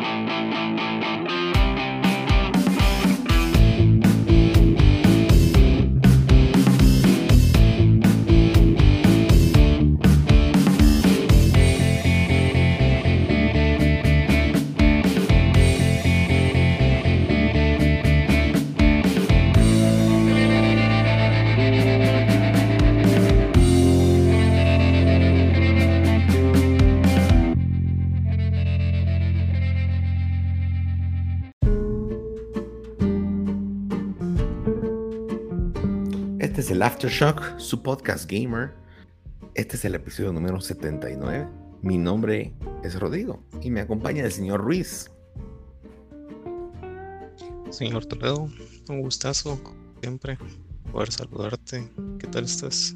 Este el Aftershock, su podcast gamer. Este es el episodio número 79. Mi nombre es Rodrigo y me acompaña el señor Ruiz. Señor Toledo, un gustazo, siempre, poder saludarte. ¿Qué tal estás?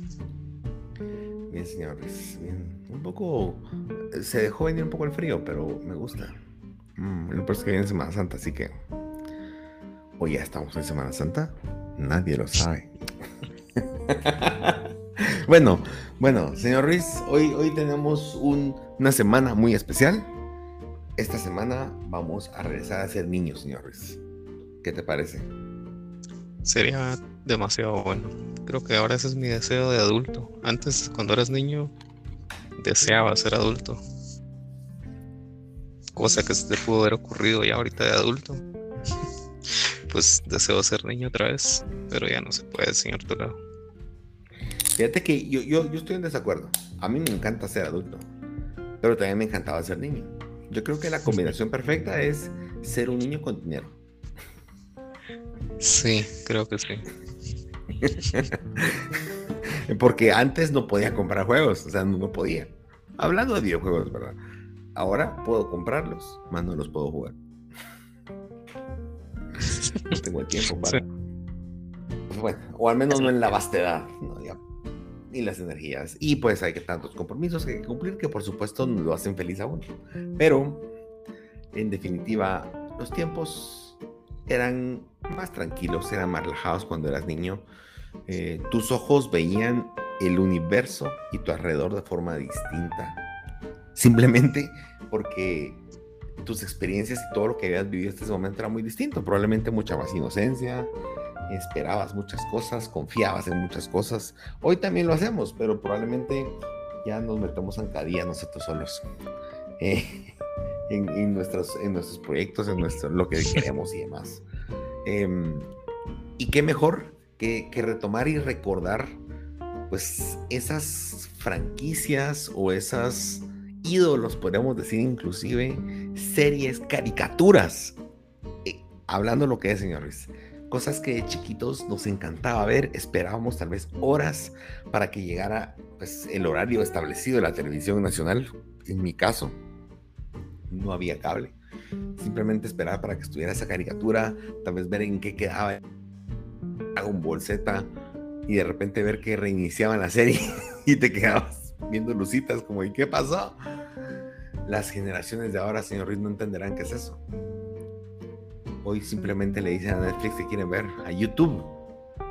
Bien, señor Ruiz. Bien. Un poco. Se dejó venir un poco el frío, pero me gusta. Mm, lo que viene Semana Santa, así que. Hoy ya estamos en Semana Santa. Nadie lo sabe. bueno, bueno, señor Ruiz, hoy, hoy tenemos una semana muy especial. Esta semana vamos a regresar a ser niños, señor Ruiz. ¿Qué te parece? Sería demasiado bueno. Creo que ahora ese es mi deseo de adulto. Antes, cuando eras niño, deseaba ser adulto. Cosa que se te pudo haber ocurrido ya ahorita de adulto. pues deseo ser niño otra vez, pero ya no se puede, señor Toledo. Fíjate que yo, yo, yo estoy en desacuerdo. A mí me encanta ser adulto, pero también me encantaba ser niño. Yo creo que la combinación perfecta es ser un niño con dinero. Sí, creo que sí. Porque antes no podía comprar juegos, o sea, no, podía. Hablando de videojuegos, ¿verdad? Ahora puedo comprarlos, más no los puedo jugar. No tengo el tiempo para. Bueno, o al menos no en la vastedad. ¿no? y las energías. Y pues hay que tantos compromisos que, cumplir que por supuesto lo hacen feliz aún. Pero, en definitiva, los tiempos eran más tranquilos, eran más relajados cuando eras niño. Eh, tus ojos veían el universo y tu alrededor de forma distinta. Simplemente porque tus experiencias y todo lo que habías vivido hasta ese momento era muy distinto. Probablemente mucha más inocencia, esperabas muchas cosas, confiabas en muchas cosas. Hoy también lo hacemos, pero probablemente ya nos metemos zancadilla nosotros solos eh, en, nuestros, en nuestros proyectos, en nuestro, lo que queremos y demás. Em, y qué mejor que, que, retomar y recordar pues esas franquicias o esas ídolos, podríamos decir inclusive, series, caricaturas. Eh, hablando lo que es, señores cosas que de chiquitos nos encantaba ver, esperábamos tal vez horas para que llegara pues, el horario establecido de la televisión nacional. En mi caso, no había cable. Simplemente esperaba para que estuviera esa caricatura, tal vez ver en qué quedaba un bolseta y de repente ver que reiniciaban la serie y te quedabas viendo lucitas como ¿y qué pasó? Las generaciones de ahora, señor Ruiz, no entenderán qué es eso. Hoy simplemente le dicen a Netflix que quieren ver, a YouTube,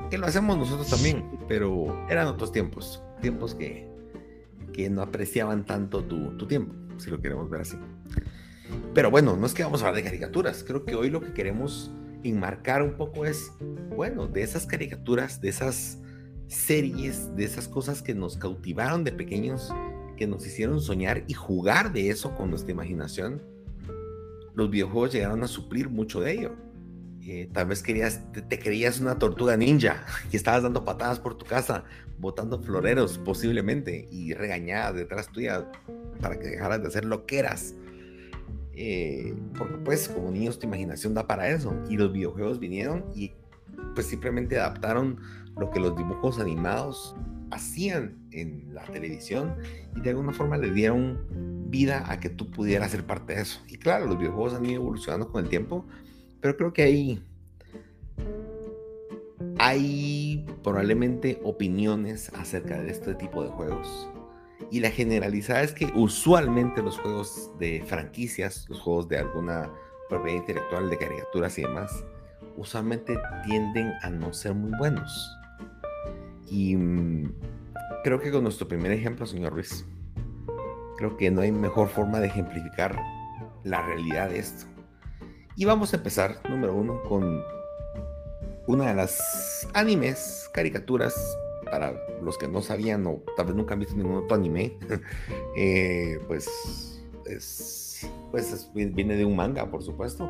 que lo hacemos nosotros también, pero eran otros tiempos, tiempos que, que no apreciaban tanto tu, tu tiempo, si lo queremos ver así. Pero bueno, no es que vamos a hablar de caricaturas, creo que hoy lo que queremos enmarcar un poco es, bueno, de esas caricaturas, de esas series, de esas cosas que nos cautivaron de pequeños, que nos hicieron soñar y jugar de eso con nuestra imaginación los videojuegos llegaron a suplir mucho de ello. Eh, tal vez querías, te, creías una tortuga ninja y estabas dando patadas por tu casa, botando floreros posiblemente y regañadas detrás tuya para que dejaras de hacer lo que eras. Eh, porque pues como niños tu imaginación da para eso y los videojuegos vinieron y pues simplemente adaptaron lo que los dibujos animados hacían en la televisión y de alguna forma le dieron vida a que tú pudieras ser parte de eso. Y claro, los videojuegos han ido evolucionando con el tiempo, pero creo que hay, hay probablemente opiniones acerca de este tipo de juegos. Y la generalizada es que usualmente los juegos de franquicias, los juegos de alguna propiedad intelectual, de caricaturas y demás, usualmente tienden a no ser muy buenos. Y mm, creo que con nuestro primer ejemplo, señor Ruiz, creo que no hay mejor forma de ejemplificar la realidad de esto. Y vamos a empezar, número uno, con una de las animes, caricaturas, para los que no sabían o tal vez nunca han visto ningún otro anime, eh, pues, es, pues viene de un manga, por supuesto,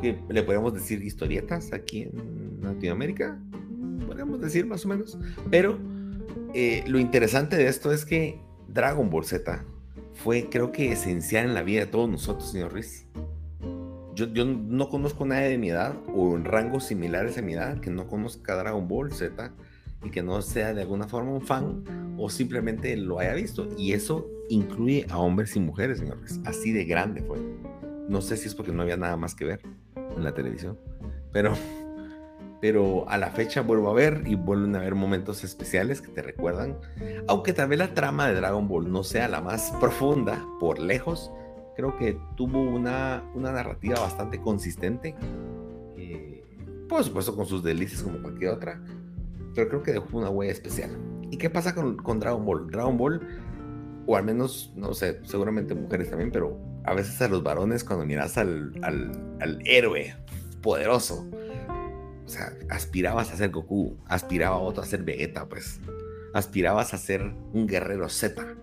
que le podemos decir historietas aquí en Latinoamérica, podríamos decir más o menos, pero eh, lo interesante de esto es que Dragon Ball Z fue creo que esencial en la vida de todos nosotros, señor Ruiz. Yo, yo, no conozco a nadie de mi edad o en rangos similares a mi edad que no conozca Dragon Ball Z y que no sea de alguna forma un fan o simplemente lo haya visto. Y eso incluye a hombres y mujeres, señor Ruiz. Así de grande fue. No sé si es porque no había nada más que ver en la televisión, pero pero a la fecha vuelvo a ver y vuelven a haber momentos especiales que te recuerdan. Aunque tal vez la trama de Dragon Ball no sea la más profunda por lejos, creo que tuvo una, una narrativa bastante consistente. Eh, por supuesto con sus delicias como cualquier otra, pero creo que dejó una huella especial. ¿Y qué pasa con, con Dragon Ball? Dragon Ball, o al menos, no sé, seguramente mujeres también, pero a veces a los varones cuando miras al, al, al héroe poderoso, o sea, aspirabas a ser Goku, aspiraba a otro a ser Vegeta, pues. Aspirabas a ser un guerrero Z.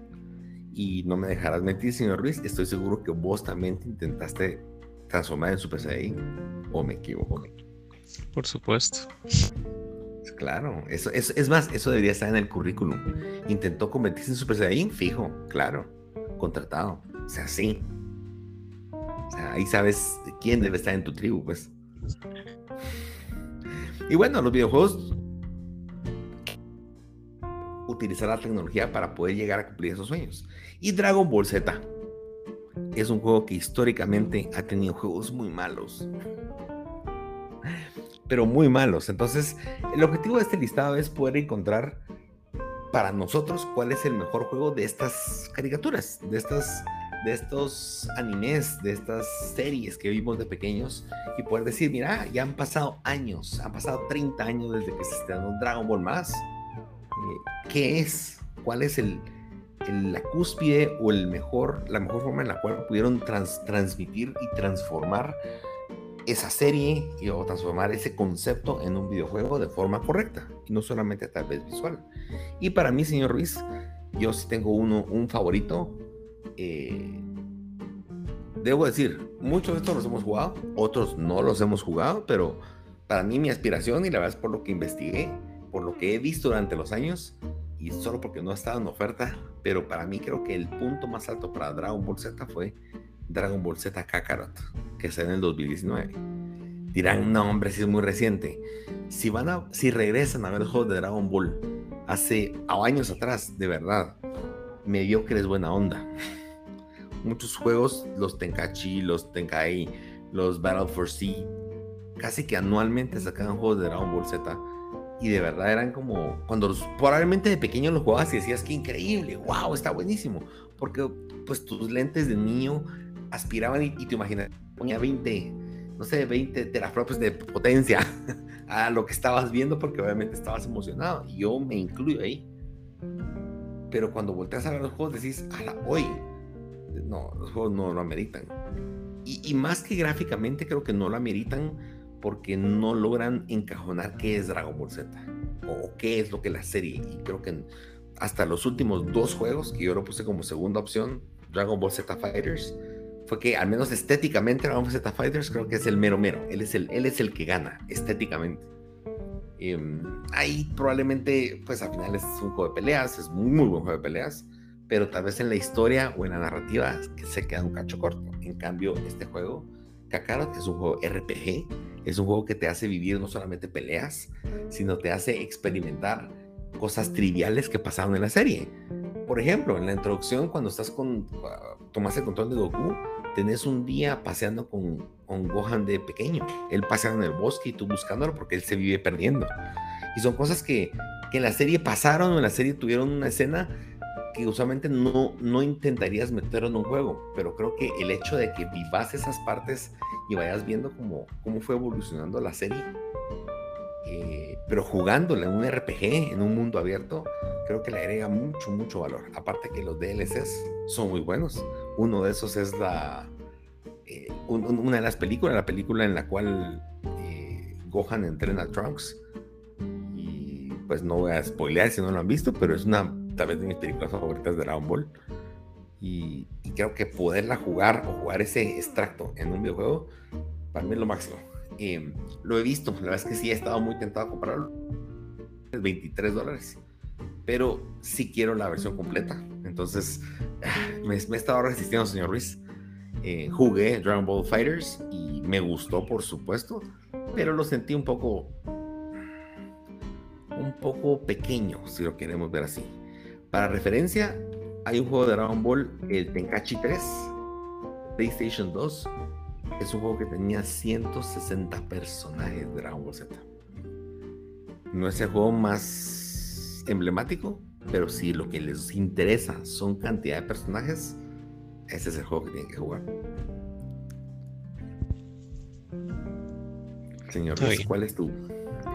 Y no me dejarás mentir, señor Ruiz, estoy seguro que vos también te intentaste transformar en Super Saiyan. ¿O me equivoco? Por supuesto. Claro, eso, es más, eso debería estar en el currículum. Intentó convertirse en Super Saiyan, fijo, claro, contratado. O sea, sí. O sea, ahí sabes quién debe estar en tu tribu, pues. Y bueno, los videojuegos utilizar la tecnología para poder llegar a cumplir esos sueños. Y Dragon Ball Z es un juego que históricamente ha tenido juegos muy malos. Pero muy malos. Entonces, el objetivo de este listado es poder encontrar para nosotros cuál es el mejor juego de estas caricaturas, de estas de estos animes, de estas series que vimos de pequeños y poder decir, mira, ya han pasado años, han pasado 30 años desde que se estrenó Dragon Ball más. Eh, ¿Qué es? ¿Cuál es el, la cúspide o el mejor, la mejor forma en la cual pudieron transmitir y transformar esa serie y, o transformar ese concepto en un videojuego de forma correcta y no solamente tal vez visual? Y para mí, señor Ruiz, yo sí tengo uno, un favorito eh, debo decir, muchos de estos los hemos jugado, otros no los hemos jugado, pero para mí mi aspiración, y la verdad es por lo que investigué, por lo que he visto durante los años, y solo porque no ha estado en oferta, pero para mí creo que el punto más alto para Dragon Ball Z fue Dragon Ball Z Kakarot, que salió en el 2019. Dirán, no hombre, si es muy reciente. Si, van a, si regresan a ver el juego de Dragon Ball hace años atrás, de verdad, me dio que es buena onda muchos juegos, los Tenkachi, los Tenkai, los Battle for Sea, casi que anualmente sacaban juegos de Dragon Ball Z. Y de verdad eran como, cuando probablemente de pequeño los jugabas y decías que increíble, wow, está buenísimo. Porque pues tus lentes de niño aspiraban y, te imaginas, ponía 20, no sé, 20 teraflops de potencia a lo que estabas viendo porque obviamente estabas emocionado. Y yo me incluyo ahí. Pero cuando volteas a ver los juegos decís, hoy no, los juegos no lo ameritan. Y, más que gráficamente, creo que no lo ameritan porque no logran encajonar qué es Dragon Ball Z o qué es lo que la serie. Y creo que hasta los últimos dos juegos, que yo lo puse como segunda opción, Dragon Ball Z Fighters, fue que al menos estéticamente Dragon Ball Z Fighters creo que es el mero mero. Él es el, él es el que gana estéticamente. Em, ahí probablemente, pues al final es un juego de peleas, es muy, muy buen juego de peleas pero tal vez en la historia o en la narrativa se queda un cacho corto. En cambio, este juego, Kakarot, es un juego RPG, es un juego que te hace vivir no solamente peleas, sino te hace experimentar cosas triviales que pasaron en la serie. Por ejemplo, en la introducción, cuando estás con, tomas el control de Goku, tenés un día paseando con, con Gohan de pequeño. Él paseando en el bosque y tú buscándolo porque él se vive perdiendo. Y son cosas que, que en la serie pasaron en la serie tuvieron una escena que usualmente no, no intentarías meterlo en un juego, pero creo que el hecho de que vivas esas partes y vayas viendo cómo, cómo fue evolucionando la serie, eh, pero jugándola en un RPG, en un mundo abierto, creo que le agrega mucho, mucho valor. Aparte que los DLCs son muy buenos. Uno de esos es la, una de las películas, la película en la cual Gohan entrena a Trunks. Y pues no voy a spoilear si no lo han visto, pero es una tal vez de mis películas favoritas de Dragon Ball. Y, creo que poderla jugar o jugar ese extracto en un videojuego, para mí es lo máximo. Eh, lo he visto, la verdad es que sí he estado muy tentado a comprarlo. 23 dólares. Pero sí quiero la versión completa. Entonces, me, me he estado resistiendo, señor Ruiz. Eh, jugué Dragon Ball Fighters y me gustó, por supuesto pero lo sentí un poco un poco pequeño, si lo queremos ver así. Para referencia, hay un juego de Dragon Ball, el Tenkachi 3, PlayStation 2. Es un juego que tenía 160 personajes de Dragon Ball Z. No es el juego más emblemático, pero si lo que les interesa son cantidad de personajes, ese es el juego que tienen que jugar. Señor ¿cuál es tu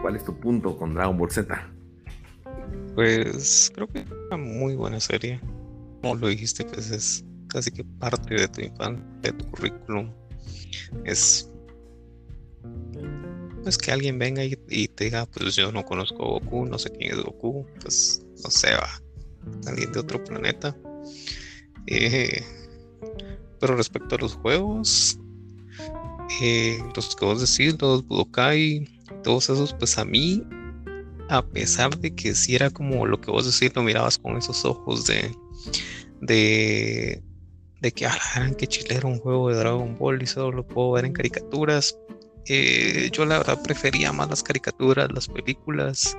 cuál es tu punto con Dragon Ball Z? Pues creo que es una muy buena serie. Como lo dijiste, pues es casi que parte de tu infancia, de tu currículum. Es pues que alguien venga y, te diga, pues yo no conozco Goku, no sé quién es Goku, pues no sé, va, alguien de otro planeta. Eh, pero respecto a los juegos, eh, los que vos decís, los Budokai, todos esos, pues a mí, a pesar de que si era como lo que vos decís, lo mirabas con esos ojos de, de, de que, ah, gran que chilero un juego de Dragon Ball y solo lo puedo ver en caricaturas. Eh, yo la verdad prefería más las caricaturas, las películas,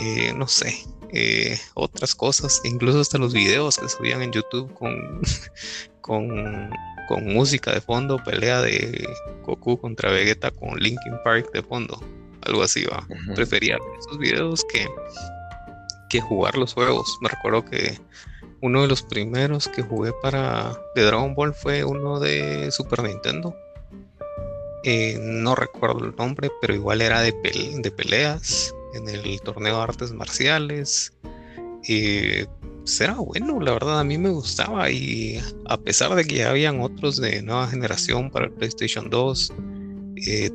eh, no sé, otras cosas, incluso hasta los videos que subían en YouTube con, con con música de fondo, pelea de Goku contra Vegeta con Linkin Park de fondo, algo así va. Prefería esos videos que, que jugar los juegos. Me recuerdo que uno de los primeros que jugué para de Dragon Ball fue uno de Super Nintendo. Eh, no recuerdo el nombre, pero igual era de, de peleas en el torneo de artes marciales. Eh, era bueno, la verdad a mí me gustaba y a pesar de que ya habían otros de nueva generación para el PlayStation 2,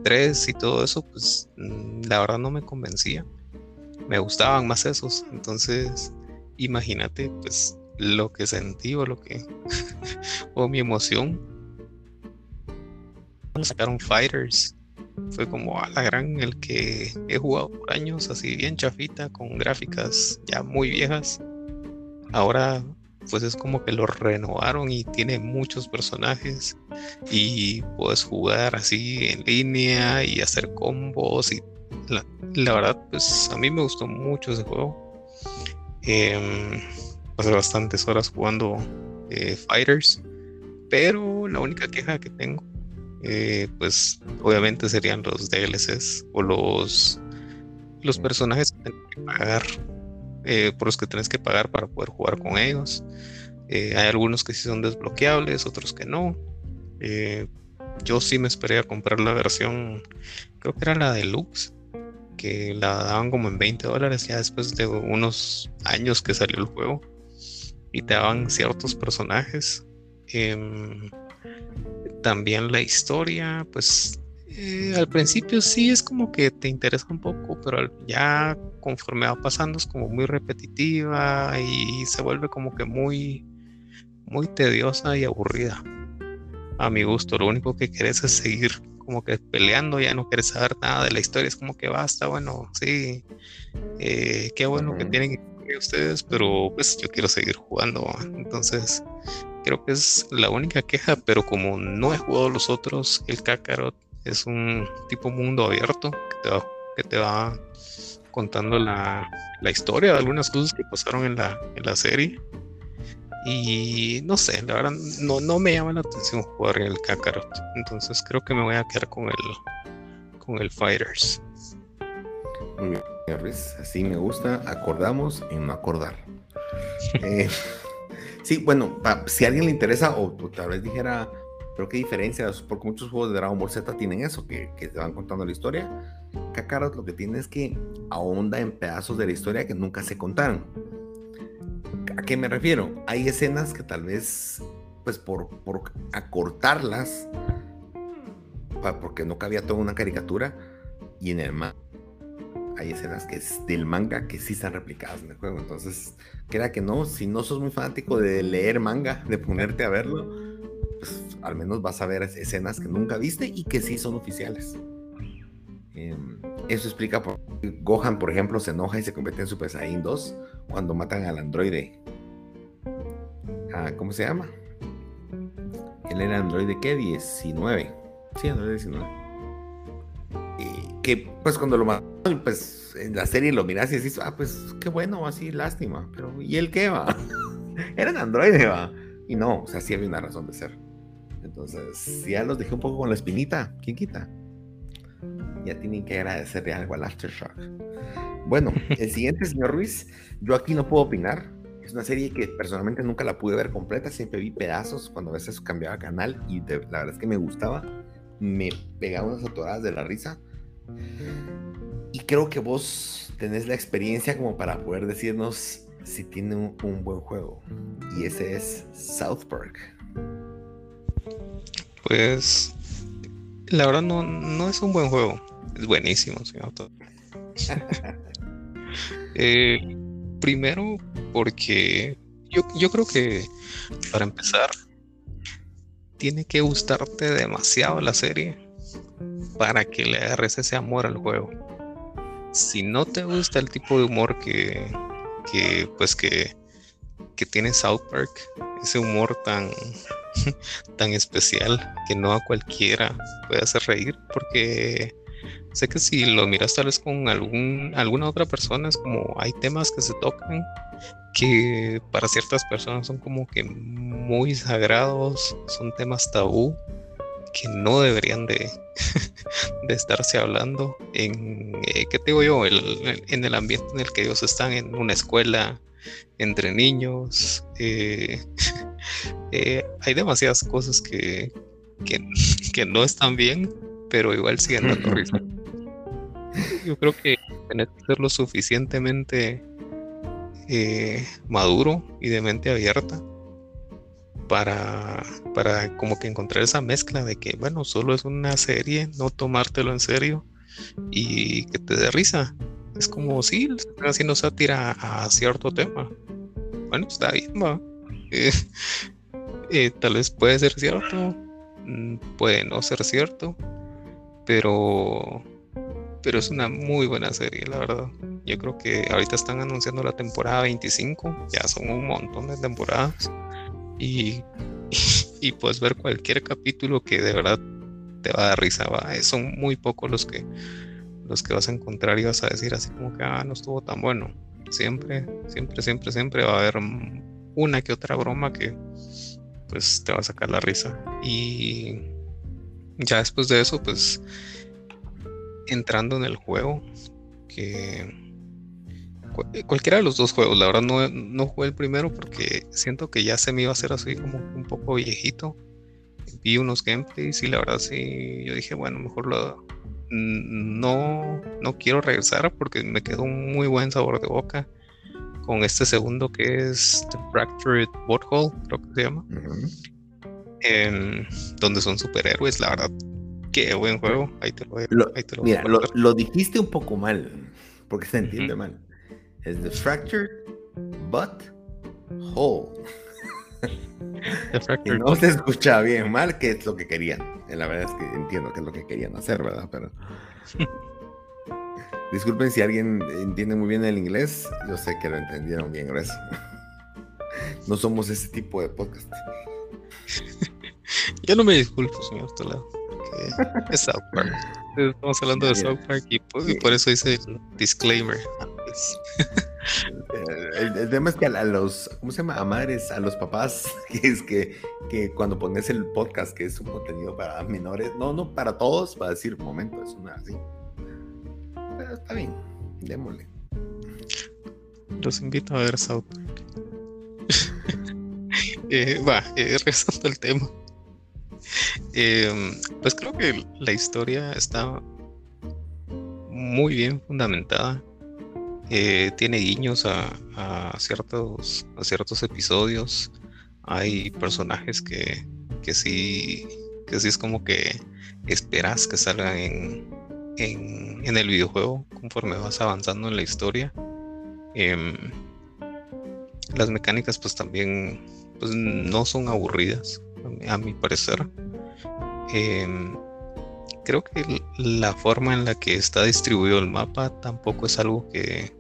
3 eh, y todo eso, pues mm, la verdad no me convencía. Me gustaban más esos, entonces imagínate pues lo que sentí o lo que o mi emoción. Cuando sacaron Fighters fue como a la gran el que he jugado por años así bien chafita con gráficas ya muy viejas. Ahora pues es como que lo renovaron y tiene muchos personajes y puedes jugar así en línea y hacer combos y la, verdad pues a mí me gustó mucho ese juego. Eh, pasé bastantes horas jugando eh, Fighters pero la única queja que tengo eh, pues obviamente serían los DLCs o los los personajes que tengo que pagar eh, por los que tienes que pagar para poder jugar con ellos. Eh, hay algunos que sí son desbloqueables, otros que no. Eh, yo sí me esperé a comprar la versión, creo que era la deluxe, que la daban como en 20 dólares ya después de unos años que salió el juego. Y te daban ciertos personajes. Em, también la historia, pues eh, al principio sí es como que te interesa un poco, pero ya conforme va pasando es como muy repetitiva y se vuelve como que muy, muy tediosa y aburrida. A mi gusto, lo único que quieres es seguir como que peleando, ya no quieres saber nada de la historia, es como que basta, bueno, sí, eh, qué bueno que tienen ustedes, pero pues yo quiero seguir jugando, entonces creo que es la única queja, pero como no he jugado los otros, el Kakarot es un tipo mundo abierto que te va, contando la, historia de algunas cosas que pasaron en la, en la serie. Y no sé, la verdad no, no me llama la atención jugar en el Kakarot. Entonces creo que me voy a quedar con el con el Fighters. Muy bien, así me gusta. Acordamos y no acordar. Eh, sí, bueno, si a alguien le interesa, o tal vez dijera, pero qué diferencia, porque muchos juegos de Dragon Ball Z tienen eso, que, que te van contando la historia. Kakarot lo que tiene es que ahonda en pedazos de la historia que nunca se contaron. ¿A qué me refiero? Hay escenas que tal vez, pues por, por acortarlas, porque no cabía toda una caricatura y en el manga hay escenas que es del manga que sí están replicadas en el juego. Entonces, queda que no, si no sos muy fanático de leer manga, de ponerte a verlo, pues al menos vas a ver escenas que nunca viste y que sí son oficiales. Em, eso explica por qué Gohan, por ejemplo, se enoja y se convierte en Super Saiyan 2 cuando matan al androide. Ah, ¿Cómo se llama? Él era androide qué? 19. Sí, androide 19. Y que pues cuando lo matan, pues en la serie lo miras y dices, ah, pues qué bueno, así, lástima. Pero ¿y él qué va? era un androide, va. Y no, o sea, sí había una razón de ser. Entonces, ya los dejé un poco con la espinita. ¿Quién quita? ya tienen que agradecerle algo al Aftershock. Bueno, el siguiente, señor Ruiz, yo aquí no puedo opinar. Es una serie que personalmente nunca la pude ver completa, siempre vi pedazos cuando a veces cambiaba canal y la verdad es que me gustaba. Me pegaba unas atoradas de la risa. Y creo que vos tenés la experiencia como para poder decirnos si tiene un, un buen juego. Y ese es South Park. Pues la verdad no, no es un buen juego. Es buenísimo, señor. eh, primero, porque yo, yo creo que para empezar, tiene que gustarte demasiado la serie para que le agarres ese amor al juego. Si no te gusta el tipo de humor que, que pues que, que tiene South Park, ese humor tan, tan especial que no a cualquiera puede hacer reír, porque sé que si lo miras tal vez con algún, alguna otra persona, es como hay temas que se tocan que para ciertas personas son como que muy sagrados, son temas tabú que no deberían de, de estarse hablando en, eh, ¿qué te digo yo? en el ambiente en el que ellos están, en una escuela, entre niños. Eh, eh, hay demasiadas cosas que, que, no están bien, pero igual siguen dando risa. Yo creo que tener que ser lo suficientemente eh, maduro y de mente abierta para, para como que encontrar esa mezcla de que, bueno, solo es una serie, no tomártelo en serio y que te dé risa. Es como, si están haciendo sátira a cierto tema. Bueno, está bien, va. Eh, eh, tal vez puede ser cierto, mm, puede no ser cierto, pero, pero es una muy buena serie, la verdad. Yo creo que ahorita están anunciando la temporada 25, ya son un montón de temporadas, y, y, puedes ver cualquier capítulo que de verdad te va a dar risa, va. Son muy pocos los que los que vas a encontrar y vas a decir así como que, ah, no estuvo tan bueno. Siempre, siempre, siempre, siempre va a haber una que otra broma que pues te va a sacar la risa. Y ya después de eso, pues entrando en el juego, que cualquiera de los dos juegos, la verdad no, no jugué el primero porque siento que ya se me iba a hacer así como un poco viejito. Vi unos gameplays y la verdad sí, yo dije, bueno, mejor lo, no, no quiero regresar porque me quedó un muy buen sabor de boca con este segundo que es The Fractured Butthole, creo que se llama. donde son superhéroes, la verdad. Qué buen juego. Ahí te lo, Mira, lo, dijiste un poco mal, porque se entiende mal. Es The Fractured Butt Hole. no se escucha bien mal, que es lo que querían. La verdad es que entiendo que es lo que querían hacer, ¿verdad? Pero. Disculpen si alguien entiende muy bien el inglés. Yo sé que lo entendieron bien, gracias. No somos ese tipo de podcast. Yo no me disculpo, señor Toledo. Es South Park. Estamos hablando de South Park y por, eso hice el disclaimer. El, tema es que a, los, ¿cómo se llama? A madres, a los papás, que es que, que cuando pones el podcast, que es un contenido para menores, no, no para todos, para decir, momento, es una así. Pero está bien, démosle. Los invito a ver South eh, va, eh, regresando al tema. Eh, pues creo que la historia está muy bien fundamentada eh, tiene guiños a, ciertos, a ciertos episodios. Hay personajes que, que sí, que sí es como que esperas que salgan en, en, el videojuego conforme vas avanzando en la historia. Em, las mecánicas pues también pues, no son aburridas, a mi parecer. Em, creo que la forma en la que está distribuido el mapa tampoco es algo que,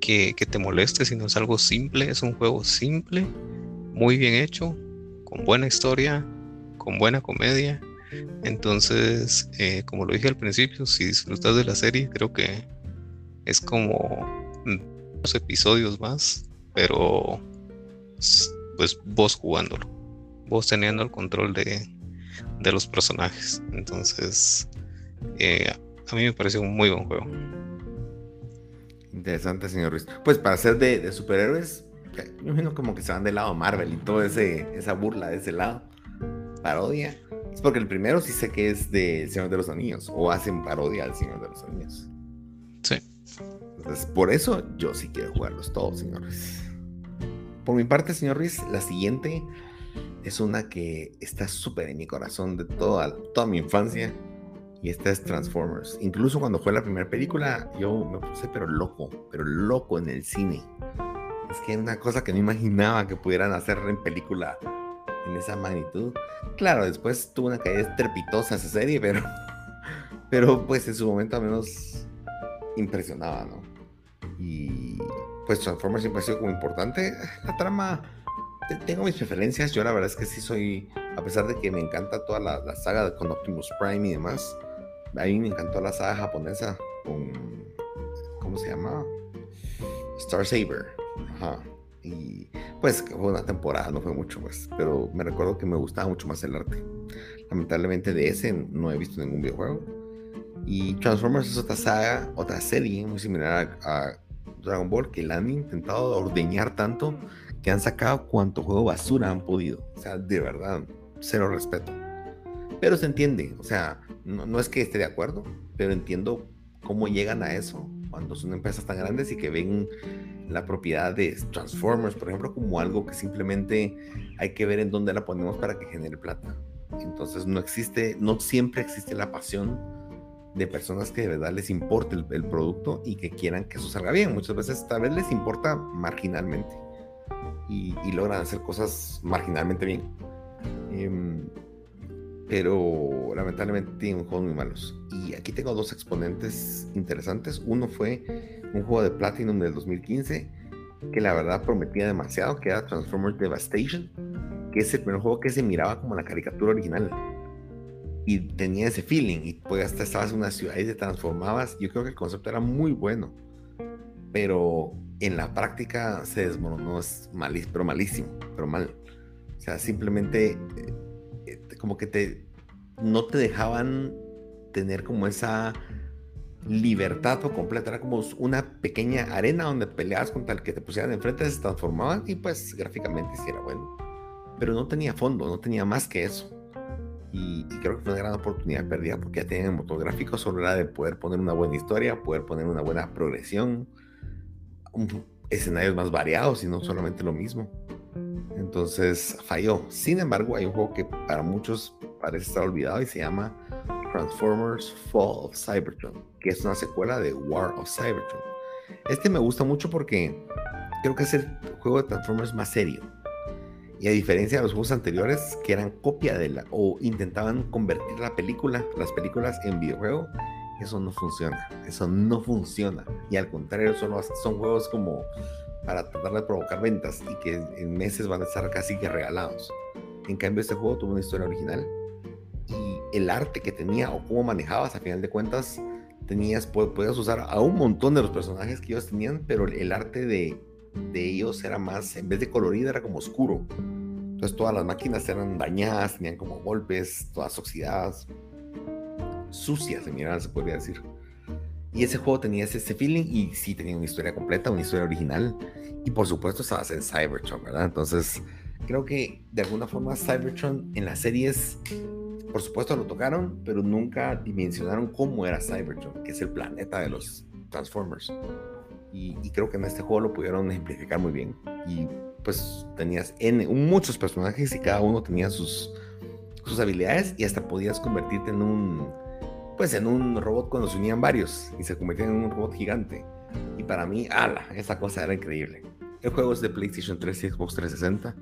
que, que, te moleste, sino es algo simple, es un juego simple, muy bien hecho, con buena historia, con buena comedia entonces, eh, como lo dije al principio, si disfrutas de la serie, creo que es como dos episodios más, pero pues vos jugándolo, vos teniendo el control de, los personajes. Entonces, eh, a mí me pareció un muy buen juego. Interesante, señor Ruiz. Pues para ser de, superhéroes, yo imagino como que se van del lado Marvel y todo ese, esa burla de ese lado, parodia. Es porque el primero sí sé que es de Señor de los Anillos o hacen parodia al Señor de los Anillos. Sí. Entonces, por eso yo sí quiero jugarlos todos, señor Ruiz. Por mi parte, señor Ruiz, la siguiente es una que está súper en mi corazón de toda, toda mi infancia. Y esta es Transformers. Incluso cuando fue la primera película, yo me puse pero loco, pero loco en el cine. Es que era una cosa que no imaginaba que pudieran hacer en película en esa magnitud. Claro, después tuvo una caída estrepitosa esa serie, pero, pero pues en su momento al menos impresionaba, ¿no? Y pues Transformers siempre ha sido como importante. La trama, tengo mis preferencias. Yo la verdad es que sí soy, a pesar de que me encanta toda la, la saga con Optimus Prime y demás, a mí me encantó la saga japonesa con, ¿cómo se llama? Star Saber. Ajá. Y pues fue una temporada, no fue mucho, pues. Pero me recuerdo que me gustaba mucho más el arte. Lamentablemente de ese no he visto ningún videojuego. Y Transformers es otra saga, otra serie muy similar a, Dragon Ball que la han intentado ordeñar tanto que han sacado cuanto juego basura han podido. O sea, de verdad, cero respeto. Pero se entiende, o sea, no, no es que esté de acuerdo, pero entiendo cómo llegan a eso cuando son empresas tan grandes y que ven la propiedad de Transformers, por ejemplo, como algo que simplemente hay que ver en dónde la ponemos para que genere plata. Entonces no existe, no siempre existe la pasión de personas que de verdad les importe el, producto y que quieran que eso salga bien. Muchas veces tal vez les importa marginalmente y, logran hacer cosas marginalmente bien. Em, pero lamentablemente tienen juegos muy malos. Y aquí tengo dos exponentes interesantes. Uno fue un juego de Platinum del 2015 que la verdad prometía demasiado, que era Transformers Devastation, que es el primer juego que se miraba como la caricatura original. Y tenía ese feeling, y pues hasta estabas en una ciudad y te transformabas. Yo creo que el concepto era muy bueno, pero en la práctica se desmoronó, es malísimo, pero malísimo, pero mal. O sea, simplemente eh, como que te, no te dejaban tener como esa libertad por completa. Era como una pequeña arena donde peleabas contra el que te pusieran enfrente, se transformaban y pues gráficamente sí era bueno. Pero no tenía fondo, no tenía más que eso. Y, creo que fue una gran oportunidad perdida porque ya tenían el motor gráfico, solo era de poder poner una buena historia, poder poner una buena progresión, escenarios más variados y no solamente lo mismo. Entonces falló. Sin embargo, hay un juego que para muchos parece estar olvidado y se llama Transformers Fall of Cybertron, que es una secuela de War of Cybertron. Este me gusta mucho porque creo que es el juego de Transformers más serio. Y a diferencia de los juegos anteriores que eran copia de la o intentaban convertir la película, las películas en videojuego, eso no funciona. Eso no funciona. Y al contrario, son, son juegos como para tratar de provocar ventas y que en meses van a estar casi que regalados. En cambio, este juego tuvo una historia original y el arte que tenía o cómo manejabas, a final de cuentas, tenías, podías usar a un montón de los personajes que ellos tenían, pero el arte de, de ellos era más, en vez de colorido, era como oscuro. Entonces todas las máquinas eran dañadas, tenían como golpes, todas oxidadas, sucias en general, se podría decir. Y ese juego tenía ese, feeling y sí tenía una historia completa, una historia original. Y por supuesto estaba en Cybertron, ¿verdad? Entonces creo que de alguna forma Cybertron en las series, por supuesto lo tocaron, pero nunca dimensionaron cómo era Cybertron, que es el planeta de los Transformers. Y, creo que en este juego lo pudieron ejemplificar muy bien. Y pues tenías N, muchos personajes y cada uno tenía sus, sus habilidades y hasta podías convertirte en un, pues en un robot cuando se unían varios y se convertían en un robot gigante. Y para mí, ala, esa cosa era increíble. El juego es de PlayStation 3 y Xbox 360.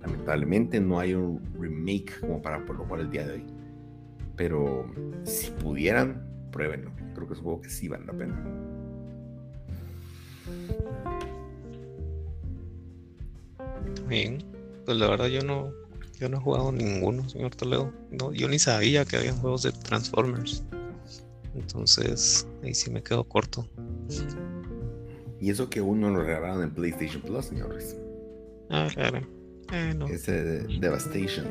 Lamentablemente no hay un remake como para por lo el día de hoy. Pero si pudieran, pruébenlo. Creo que es un juego que sí vale la pena. Bien, pues la verdad yo no, yo no he jugado ninguno, señor Toledo. No, yo ni sabía que había juegos de Transformers. Entonces, ahí sí me quedo corto. Y eso que uno lo regalaron en PlayStation Plus, señores. Ah, claro. Eh, Ese Devastation.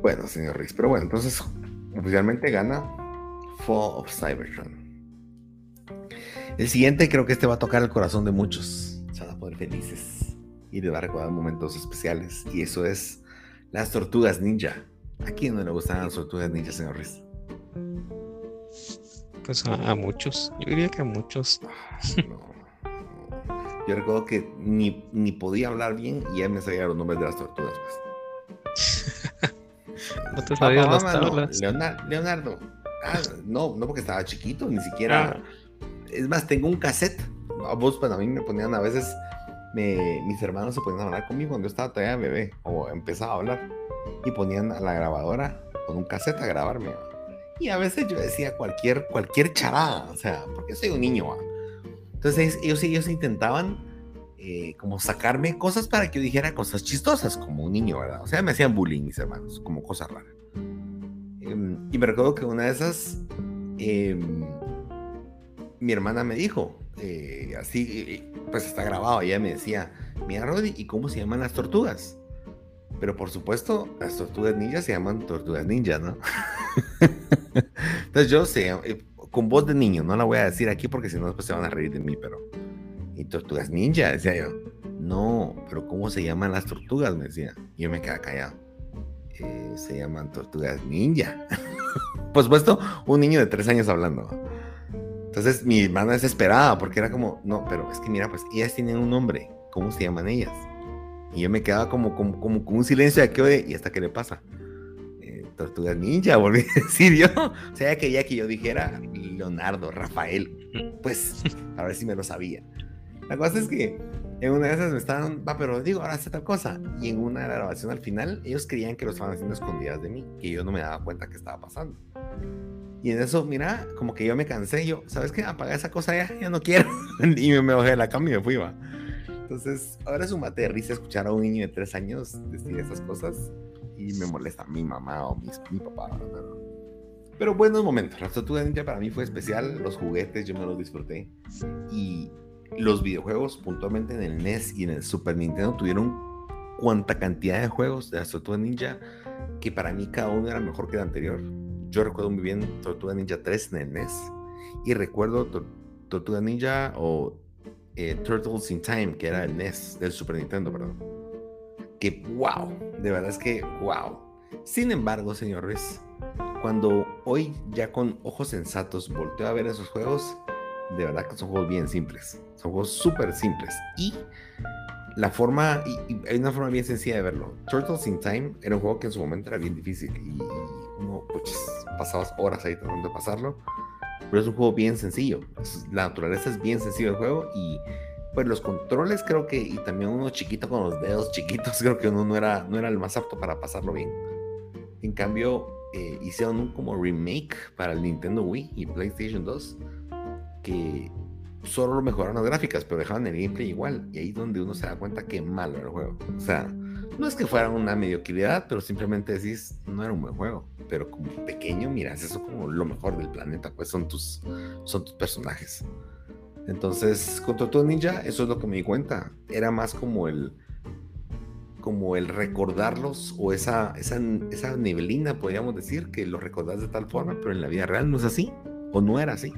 Bueno, señor Riz, pero bueno, entonces oficialmente gana Fall of Cybertron. El siguiente creo que este va a tocar el corazón de muchos. Se van a poner felices y le va a recordar momentos especiales. Y eso es las tortugas ninja. ¿A quién no le gustan las tortugas ninja, señor Riz? Pues a, muchos. Yo diría que a muchos. Yo recuerdo que ni, ni podía hablar bien y ya me sabía los nombres de las tortugas. Pues. no te sabías las tablas. Leonardo. Ah, no, no porque estaba chiquito, ni siquiera. Ah. Es más, tengo un cassette. A vos, bueno, a mí me ponían a veces. Mis hermanos se ponían a hablar conmigo cuando yo estaba todavía bebé o empezaba a hablar y ponían a la grabadora con un cassette a grabarme. Y a veces yo decía cualquier, cualquier charada, o sea, porque soy un niño. Entonces ellos, ellos intentaban eh, como sacarme cosas para que yo dijera cosas chistosas, como un niño, ¿verdad? O sea, me hacían bullying mis hermanos, como cosas raras. Em, y me recuerdo que una de esas, em, mi hermana me dijo, eh, así, pues está grabado, ella me decía, mira Rodi, ¿y cómo se llaman las tortugas? Pero por supuesto, las tortugas ninjas se llaman tortugas ninjas, ¿no? Entonces yo sé, eh, con voz de niño, no la voy a decir aquí porque si no después se van a reír de mí, pero... ¿Y tortugas ninja? Decía yo. No, pero ¿cómo se llaman las tortugas? Me decía. Y yo me quedaba callado. Eh, se llaman tortugas ninja. por supuesto, un niño de tres años hablando. Entonces mi hermana desesperada porque era como, no, pero es que mira, pues ellas tienen un nombre. ¿Cómo se llaman ellas? Y yo me quedaba como, como, como con un silencio de que, oye, ¿y hasta qué le pasa? Eh, Tortugas Ninja, volví a decir yo. O sea, quería que yo dijera Leonardo, Rafael. Pues, a ver si me lo sabía. La cosa es que en una de esas me estaban, va, pero digo, ahora hace tal cosa. Y en una grabación al final, ellos creían que lo estaban haciendo escondidas de mí, que yo no me daba cuenta que estaba pasando. Y en eso, mira, como que yo me cansé, yo, ¿sabes qué? Apaga esa cosa ya, ya no quiero. y me, me bajé de la cama y me fui, va. Entonces, ahora es un mate de risa escuchar a un niño de tres años decir esas cosas y me molesta mi mamá o mi, papá. Pero, buenos momentos. La Tortuga Ninja para mí fue especial. Los juguetes yo me los disfruté. Y los videojuegos, puntualmente en el NES y en el Super Nintendo, tuvieron cuanta cantidad de juegos de la Tortuga Ninja que para mí cada uno era mejor que el anterior. Yo recuerdo muy bien Tortuga Ninja 3 en el NES y recuerdo Tortuga Ninja o eh, Turtles in Time, que era el NES del Super Nintendo, perdón. Que wow, de verdad es que wow. Sin embargo, señores, cuando hoy ya con ojos sensatos volteo a ver esos juegos, de verdad que son juegos bien simples. Son juegos súper simples. Y la forma, y, hay una forma bien sencilla de verlo. Turtles in Time era un juego que en su momento era bien difícil y, uno pues, pasabas horas ahí tratando de pasarlo pero es un juego bien sencillo. La naturaleza es bien sencillo el juego y pues los controles creo que, y también uno chiquito con los dedos chiquitos, creo que uno no era, no era el más apto para pasarlo bien. En cambio, eh, hicieron un como remake para el Nintendo Wii y PlayStation 2 que solo mejoraron las gráficas, pero dejaban el gameplay igual. Y ahí es donde uno se da cuenta que malo era el juego. O sea, no es que fuera una mediocridad, pero simplemente decís, no era un buen juego. Pero como pequeño, miras eso como lo mejor del planeta, pues son tus, son tus personajes. Entonces, con Tortuga Ninja, eso es lo que me di cuenta. Era más como el como el recordarlos o esa, esa, esa neblina, podríamos decir, que lo recordás de tal forma, pero en la vida real no es así, o no era así.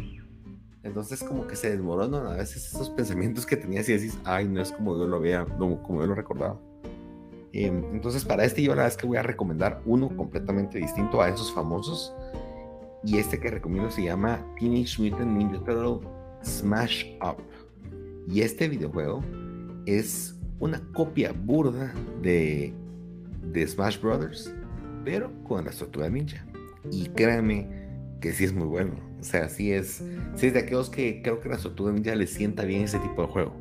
Entonces como que se desmoronan a veces esos pensamientos que tenías y decís, ay, no es como yo lo veía, como yo lo recordaba. Em, entonces, para este yo la es que voy a recomendar uno completamente distinto a esos famosos. Y este que recomiendo se llama Teenage Mutant Ninja Turtle Smash Up. Y este videojuego es una copia burda de de Smash Brothers, pero con la tortuga ninja. Y créanme que sí es muy bueno. O sea, sí es, sí es de aquellos que creo que la tortuga ninja les sienta bien ese tipo de juego.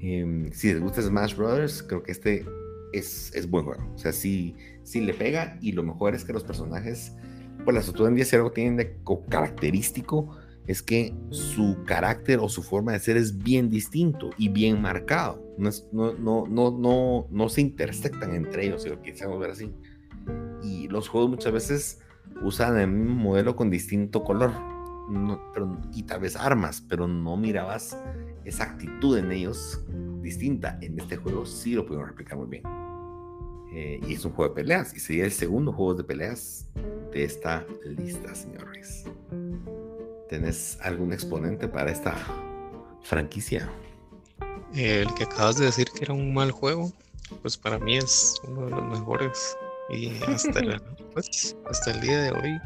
Em, si les gusta Smash Brothers, creo que este es, es buen juego. O sea, sí, sí le pega y lo mejor es que los personajes, pues la tortuga ninja si algo tienen de característico es que su carácter o su forma de ser es bien distinto y bien marcado. No, no, no, no, no, no se intersectan entre ellos, si lo quisiéramos ver así. Y los juegos muchas veces usan el modelo con distinto color pero, y tal vez armas, pero no mirabas esa actitud en ellos distinta. En este juego sí lo pudieron replicar muy bien. Eh, y es un juego de peleas, y sería el segundo juego de peleas de esta lista, señores. ¿Tenés algún exponente para esta franquicia? El que acabas de decir que era un mal juego, pues para mí es uno de los mejores. Y hasta, el, pues, hasta el día de hoy,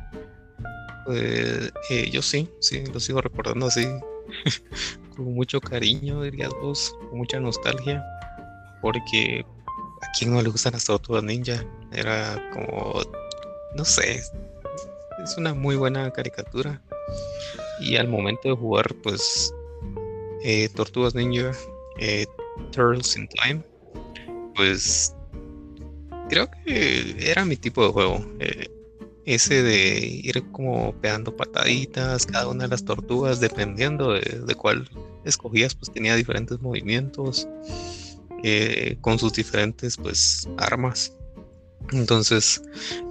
pues eh, yo sí, sí, lo sigo recordando así, con mucho cariño, dirías vos, con mucha nostalgia, porque a quien no le gustan las tortugas ninja, era como, no sé, es una muy buena caricatura y al momento de jugar, pues, eh, Tortugas Ninja, eh, Turtles in Time, pues, creo que era mi tipo de juego. Eh, ese de ir como pegando pataditas, cada una de las tortugas, dependiendo de, de cuál escogías, pues tenía diferentes movimientos, con sus diferentes, pues, armas. Entonces,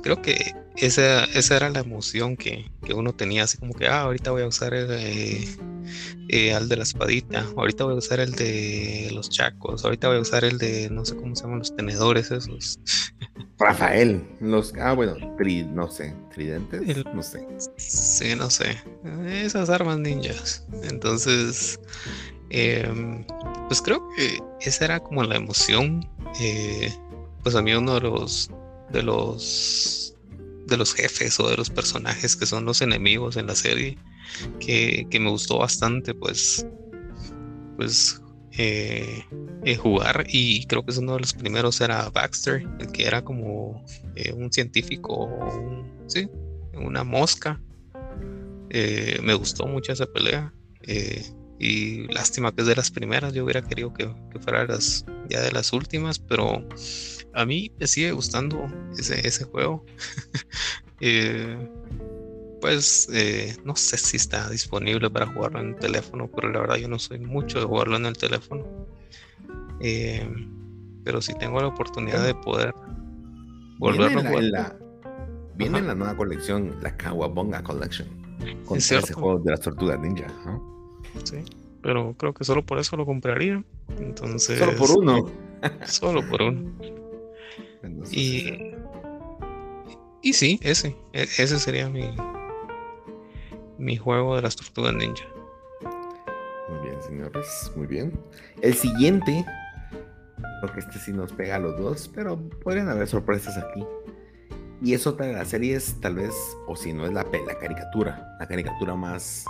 creo que esa, esa era la emoción que, uno tenía, así como que, ah, ahorita voy a usar el, eh, eh, de la espadita, ahorita voy a usar el de los chacos, ahorita voy a usar el de, no sé cómo se llaman los tenedores esos. Rafael, los, ah, bueno, no sé, tridentes, no sé. Sí, no sé, esas armas ninjas. Entonces, em, pues creo que esa era como la emoción. Eh, pues a mí uno de los de los de los jefes o de los personajes que son los enemigos en la serie que, me gustó bastante pues pues eh, eh, jugar y creo que es uno de los primeros era Baxter el que era como eh, un científico sí una mosca me gustó mucho esa pelea y lástima que es de las primeras yo hubiera querido que, que fuera las, ya de las últimas pero a mí me sigue gustando ese, ese juego. Eh, pues eh, no sé si está disponible para jugarlo en el teléfono, pero la verdad yo no soy mucho de jugarlo en el teléfono. Eh, pero si tengo la oportunidad de poder volverlo a jugar. viene en la nueva colección, la Kawabonga Collection, con ese juego de las tortugas ninja. Sí, pero creo que solo por eso lo compraría. Entonces, solo por uno. solo por uno y, y sí, ese, e, ese sería mi, mi juego de las tortugas ninja. Muy bien, señores, muy bien. El siguiente, porque este sí nos pega a los dos, pero podrían haber sorpresas aquí. Y es otra de las series, tal vez, o si no es la, la caricatura, la caricatura más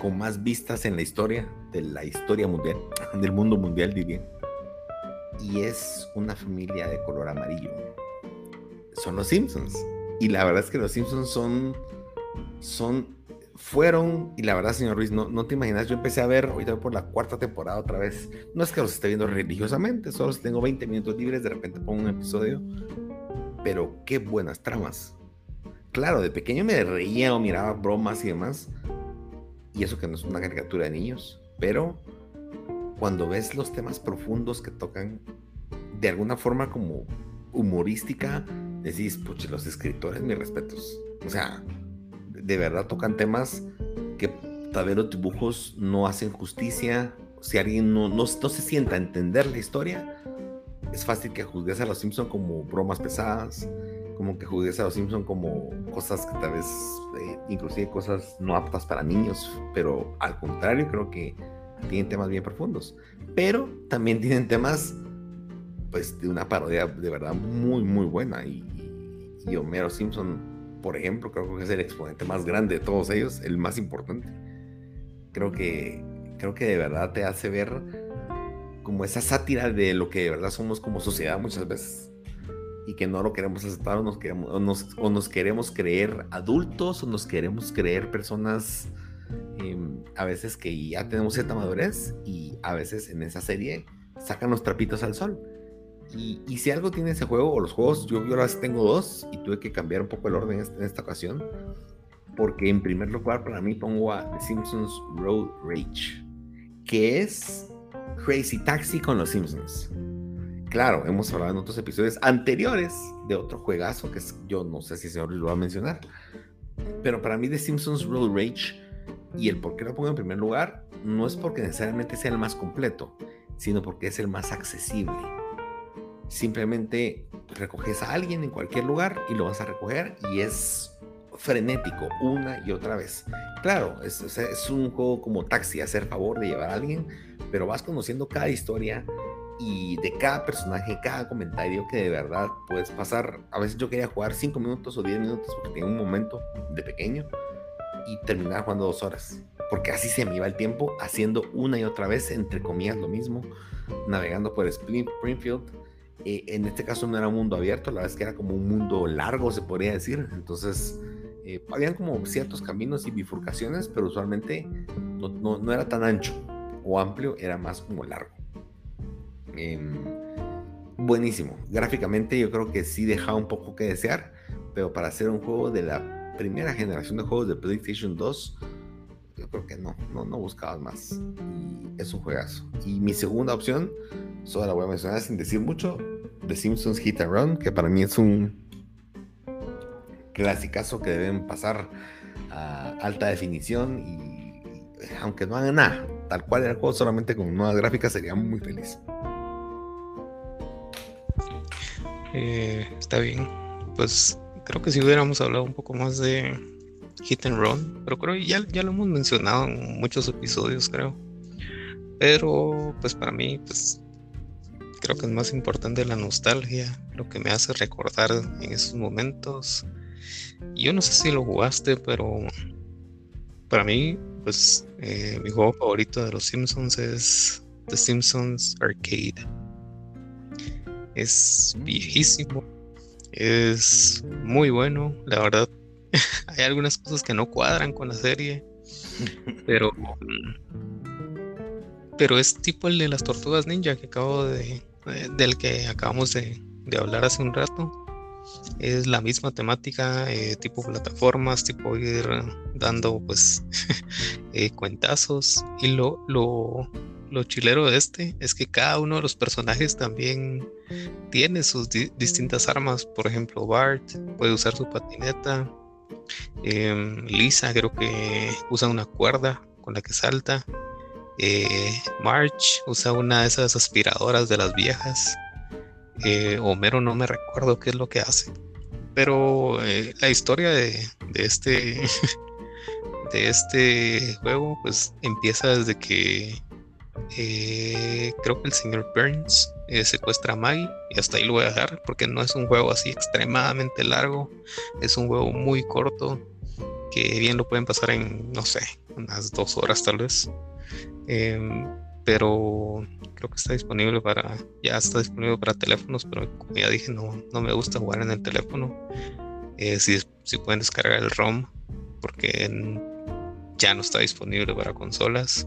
con más vistas en la historia, de la historia mundial, del mundo mundial, diría y es una familia de color amarillo. Son los Simpsons. Y la verdad es que los Simpsons son, son, fueron, y la verdad, señor Ruiz, no, no te imaginas, yo empecé a ver, ahorita por la cuarta temporada otra vez. No es que los esté viendo religiosamente, solo si tengo 20 minutos libres, de repente pongo un episodio. Pero qué buenas tramas. Claro, de pequeño me reía o miraba bromas y demás. Y eso que no es una caricatura de niños. Pero cuando ves los temas profundos que tocan, de alguna forma como humorística, decís, pucha, los escritores, mis respetos. O sea, de verdad tocan temas que tal vez los dibujos no hacen justicia. Si alguien no, no, se sienta a entender la historia, es fácil que juzgues a los Simpson como bromas pesadas, como que juzgues a los Simpson como cosas que tal vez, eh, inclusive cosas no aptas para niños, pero al contrario, creo que tienen temas bien profundos, pero también tienen temas pues de una parodia de verdad muy muy buena. Y, y Homero Simpson por ejemplo creo que es el exponente más grande de todos ellos el más importante. Creo que creo que de verdad te hace ver como esa sátira de lo que de verdad somos como sociedad muchas veces y que no lo queremos aceptar o nos queremos, o nos, queremos creer adultos o nos queremos creer personas em, a veces que ya tenemos cierta madurez y a veces en esa serie sacan los trapitos al sol. Y, si algo tiene ese juego, o los juegos, yo, yo ahora tengo dos y tuve que cambiar un poco el orden en esta ocasión, porque en primer lugar para mí pongo a The Simpsons Road Rage, que es Crazy Taxi con los Simpsons. Claro, hemos hablado en otros episodios anteriores de otro juegazo que yo no sé si señor lo va a mencionar. Pero para mí The Simpsons Road Rage y el por qué lo pongo en primer lugar no es porque necesariamente sea el más completo, sino porque es el más accesible. Simplemente recoges a alguien en cualquier lugar y lo vas a recoger y es frenético una y otra vez. Claro, es, es un juego como taxi, hacer favor de llevar a alguien, pero vas conociendo cada historia, y de cada personaje, cada comentario que de verdad puedes pasar. A veces yo quería jugar 5 minutos o 10 minutos porque tenía un momento de pequeño y terminar jugando dos horas. Porque así se me iba el tiempo haciendo una y otra vez, entre comillas, lo mismo, navegando por Springfield. Eh, en este caso no era un mundo abierto, la verdad es que era como un mundo largo, se podría decir. Entonces, eh, habían como ciertos caminos y bifurcaciones, pero usualmente no, no, no era tan ancho o amplio, era más como largo. Em, buenísimo. Gráficamente yo creo que sí deja un poco que desear, pero para hacer un juego de la primera generación de juegos de PlayStation 2, yo creo que no, no, no buscabas más. Y es un juegazo. Y mi segunda opción, solo la voy a mencionar sin decir mucho, The Simpsons Hit and Run, que para mí es un clasicazo que deben pasar a alta definición y, aunque no hagan nada, tal cual era el juego solamente con nuevas gráficas, sería muy feliz. Eh, está bien. Pues creo que si hubiéramos hablado un poco más de Hit and Run, pero creo que ya, ya lo hemos mencionado en muchos episodios, creo. Pero pues para mí, pues creo que es más importante la nostalgia, lo que me hace recordar en esos momentos. Yo no sé si lo jugaste, pero para mí, pues eh, mi juego favorito de los Simpsons es The Simpsons Arcade. Es viejísimo. Es muy bueno. La verdad, hay algunas cosas que no cuadran con la serie. Pero. Pero es tipo el de las tortugas ninja que acabo de. del que acabamos de, hablar hace un rato. Es la misma temática, eh, tipo plataformas, tipo ir dando pues eh, cuentazos. Y lo, lo, lo chilero de este es que cada uno de los personajes también tiene sus distintas armas. Por ejemplo, Bart puede usar su patineta. Em, Lisa creo que usa una cuerda con la que salta. Eh, March usa una de esas aspiradoras de las viejas. Eh, Homero no me recuerdo qué es lo que hace. Pero eh, la historia de, de este de este juego pues empieza desde que eh, creo que el señor Burns eh, secuestra a Maggie y hasta ahí lo voy a dejar porque no es un juego así extremadamente largo, es un juego muy corto que bien lo pueden pasar en, no sé, unas dos horas tal vez. Em, pero creo que está disponible para, ya está disponible para teléfonos, pero como ya dije, no, no me gusta jugar en el teléfono. Eh, si, si pueden descargar el ROM, porque ya no está disponible para consolas.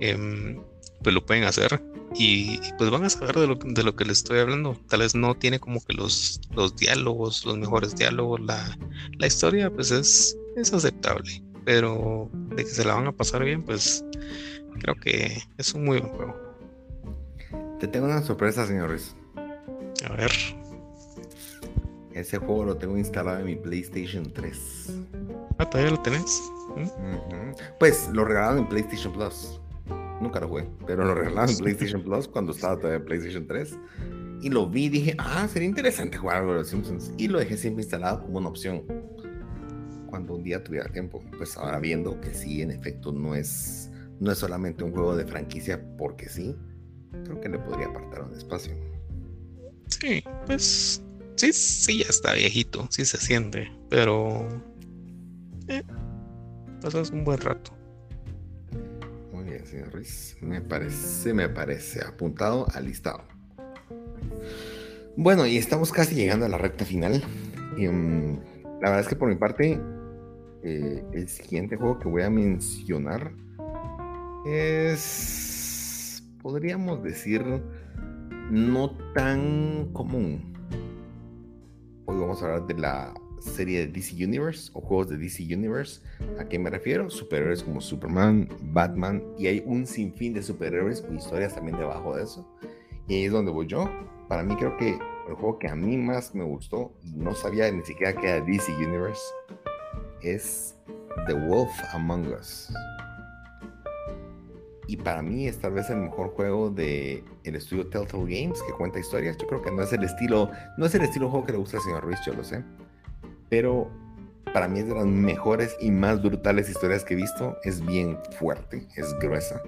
Em, pues lo pueden hacer y, pues van a saber de lo, de lo, que les estoy hablando. Tal vez no tiene como que los, los diálogos, los mejores diálogos, la, la historia pues es, es aceptable, pero de que se la van a pasar bien, pues creo que es un muy buen juego. Te tengo una sorpresa, señores. A ver. Ese juego lo tengo instalado en mi PlayStation 3. Ah, todavía lo tenés. ¿Mm? Pues lo regalaron en PlayStation Plus nunca lo jugué, pero lo regalaron en PlayStation Plus cuando estaba todavía en PlayStation 3. Y lo vi y dije, ah, sería interesante jugar algo de los Simpsons. Y lo dejé siempre instalado como una opción. Cuando un día tuviera tiempo. Pues ahora viendo que sí, en efecto, no es, no es solamente un juego de franquicia porque sí. Creo que le podría apartar un espacio. Sí, pues sí, sí, ya está viejito, sí se siente, pero eh, pasas un buen rato Me parece, me parece. Apuntado al listado. Bueno, y estamos casi llegando a la recta final. Um, la verdad es que por mi parte, eh, el siguiente juego que voy a mencionar es, podríamos decir, no tan común. Hoy vamos a hablar de la serie de DC Universe o juegos de DC Universe. ¿A qué me refiero? Superhéroes como Superman, Batman y hay un sinfín de superhéroes con historias también debajo de eso. Y ahí es donde voy yo. Para mí creo que el juego que a mí más me gustó no sabía ni siquiera que era DC Universe es The Wolf Among Us. Y para mí es tal vez el mejor juego de el estudio Telltale Games que cuenta historias. Yo creo que no es el estilo, no es el estilo de juego que le gusta al señor Ruiz, yo lo sé pero para mí es de las mejores y más brutales historias que he visto. Es bien fuerte, es gruesa.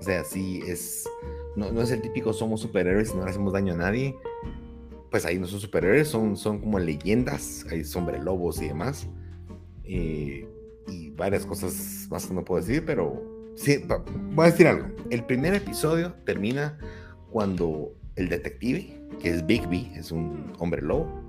O sea, sí, es. No, no es el típico somos superhéroes y no le hacemos daño a nadie. Pues ahí no son superhéroes, son, son como leyendas. Hay lobos y demás. Eh, y varias cosas más que no puedo decir, pero sí, voy a decir algo. El primer episodio termina cuando el detective, que es Bigby, es un hombre lobo,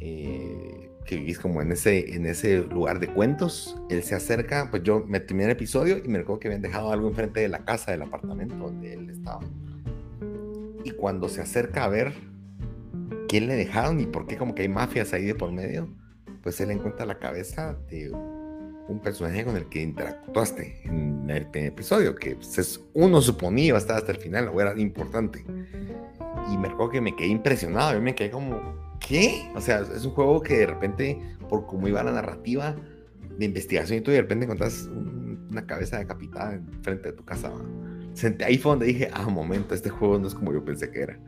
eh, que vivís como en ese, en ese lugar de cuentos. Él se acerca, pues yo me terminé el episodio y me recuerdo que habían dejado algo enfrente de la casa, del apartamento donde él estaba. Y cuando se acerca a ver quién le dejaron y por qué como que hay mafias ahí de por medio, pues él encuentra la cabeza de un personaje con el que interactuaste en el episodio, que pues, uno suponía iba a estar hasta el final, o era importante. Y me recuerdo que me quedé impresionado, yo me quedé como, ¿qué? O sea, es un juego que de repente, por cómo iba la narrativa de investigación y tú de repente encontrás una cabeza decapitada frente de tu casa. Ahí fue donde dije, ah, momento, este juego no es como yo pensé que era.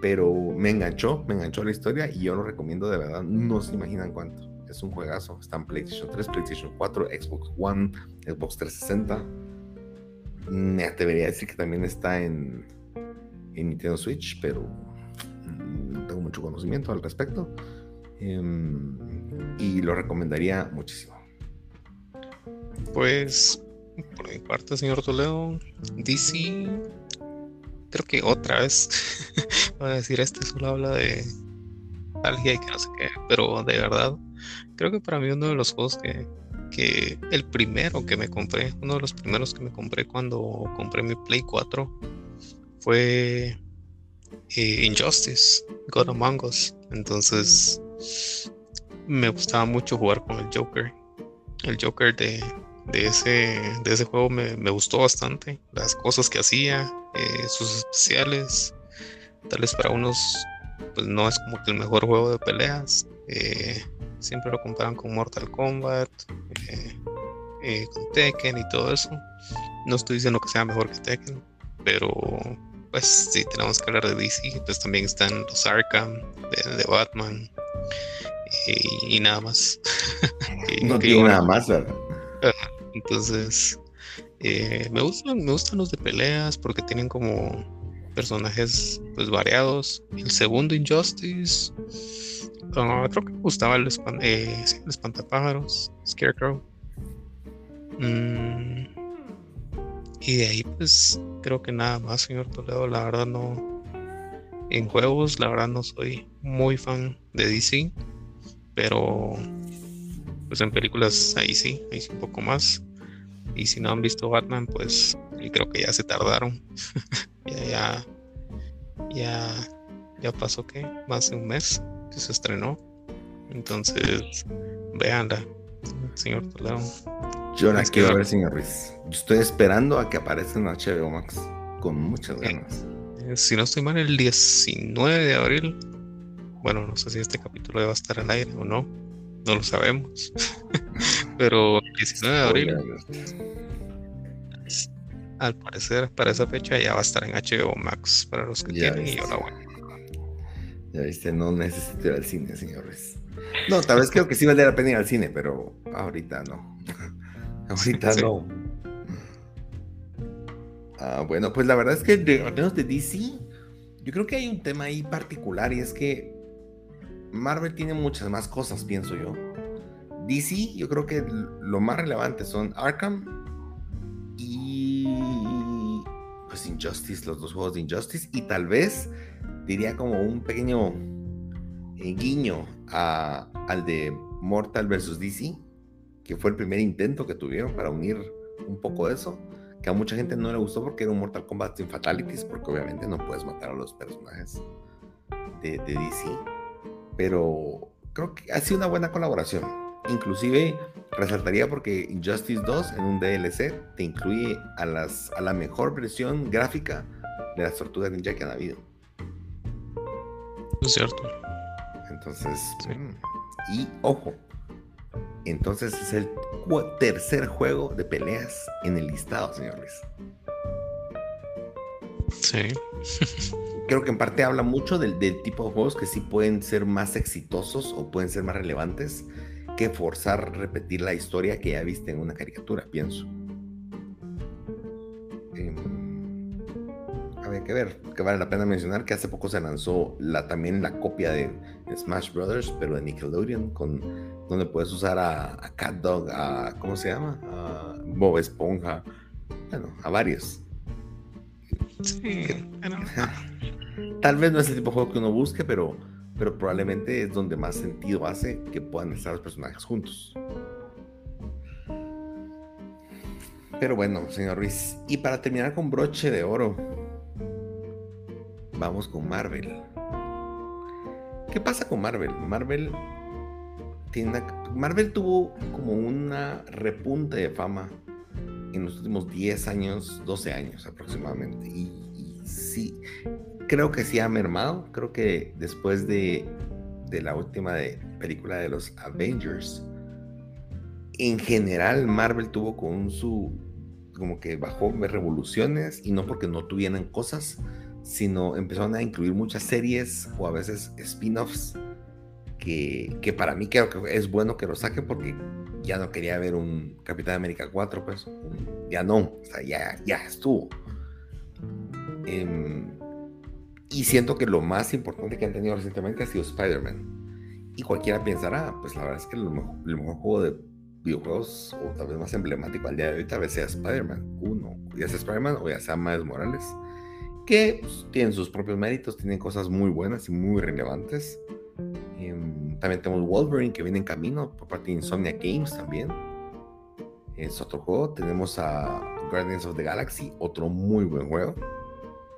Pero me enganchó, me enganchó la historia y yo lo recomiendo de verdad, no se imaginan cuánto. Es un juegazo, está en PlayStation 3, PlayStation 4, Xbox One, Xbox 360. Me atrevería a decir que también está en, en Nintendo Switch, pero tengo mucho conocimiento al respecto em, y lo recomendaría muchísimo. Pues, por mi parte, señor Toledo, DC, creo que otra vez, voy a decir, este solo habla de algo y que no sé qué, pero de verdad, creo que para mí uno de los juegos que, que el primero que me compré, uno de los primeros que me compré cuando compré mi Play 4 fue Injustice, God Among Us. Entonces me gustaba mucho jugar con el Joker. El Joker de, ese, de ese juego me, gustó bastante. Las cosas que hacía, eh, sus especiales. Tal vez para unos pues no es como que el mejor juego de peleas. Eh, siempre lo comparan con Mortal Kombat, eh, con Tekken y todo eso. No estoy diciendo que sea mejor que Tekken, pero pues si tenemos que hablar de DC, pues también están los Arkham, de, Batman y, nada más. no tiene nada más, ¿verdad? Entonces, eh, me, gustan, me gustan los de peleas porque tienen como personajes pues variados. El segundo Injustice, ah, creo que me gustaba el, eh, el espantapájaros, Scarecrow. Mm, y de ahí pues creo que nada más, señor Toledo. La verdad no. En juegos, la verdad no soy muy fan de DC. Pero pues en películas ahí sí, ahí sí un poco más. Y si no han visto Batman, pues creo que ya se tardaron. ya, ya, ya, pasó que más de un mes que se estrenó. Entonces, véanla, señor Toledo. Yo la quiero ver, señor Ruiz. Estoy esperando a que aparezca en HBO Max. Con muchas eh, ganas. si no estoy mal, el 19 de abril. Bueno, no sé si este capítulo va a estar al aire o no. No lo sabemos. Pero el 19 de abril. Al parecer, para esa fecha ya va a estar en HBO Max para los que tienen y yo la voy. Ya viste, no necesito ir al cine, señores. No, tal vez creo que sí vale la pena ir al cine, pero ahorita no. Ahorita no. Ah, bueno, pues la verdad es que de, al menos de DC, yo creo que hay un tema ahí particular y es que Marvel tiene muchas más cosas, pienso yo. DC, yo creo que lo más relevante son Arkham y pues Injustice, los dos juegos de Injustice y tal vez diría como un pequeño eh, guiño a, al de Mortal vs. DC, que fue el primer intento que tuvieron para unir un poco de eso, que a mucha gente no le gustó porque era un Mortal Kombat sin fatalities, porque obviamente no puedes matar a los personajes de, de DC. Pero creo que ha sido una buena colaboración. Inclusive resaltaría porque Injustice 2 en un DLC te incluye a, las, a la mejor versión gráfica de las tortugas ninja que han habido. Es cierto. Entonces, mm, y ojo, entonces es el tercer juego de peleas en el listado, señor Luis. Sí. Creo que en parte habla mucho del, del, tipo de juegos que sí pueden ser más exitosos o pueden ser más relevantes que forzar repetir la historia que ya viste en una caricatura, pienso. Eh, había que ver, que vale la pena mencionar que hace poco se lanzó la, también la copia de Smash Brothers, pero de Nickelodeon, con, donde puedes usar a, a Cat Dog, a, ¿cómo se llama? A Bob Esponja, bueno, a varios. Sí, Tal vez no es el tipo de juego que uno busque, pero pero probablemente es donde más sentido hace que puedan estar los personajes juntos. Pero bueno, señor Ruiz, y para terminar con broche de oro, vamos con Marvel. ¿Qué pasa con Marvel? Marvel tiene Marvel tuvo como una repunta de fama en los últimos 10 años, 12 años aproximadamente. Y, y sí, creo que sí ha mermado. Creo que después de, de la última de, película de los Avengers, en general Marvel tuvo con su, como que bajó revoluciones y no porque no tuvieran cosas, sino empezaron a incluir muchas series o a veces spin-offs que, que, para mí creo que es bueno que lo saque porque ya no quería ver un Capitán América 4, pues ya no, ya, ya estuvo. Eh, y siento que lo más importante que han tenido recientemente ha sido Spider-Man. Y cualquiera pensará, pues la verdad es que el mejor, juego de videojuegos, o tal vez más emblemático al día de hoy, tal vez sea Spider-Man 1, ya sea Spider-Man o ya sea Miles Morales, que pues, tienen sus propios méritos, tienen cosas muy buenas y muy relevantes. Em, también tenemos Wolverine que viene en camino por parte de Insomnia Games también. Es otro juego. Tenemos a Guardians of the Galaxy, otro muy buen juego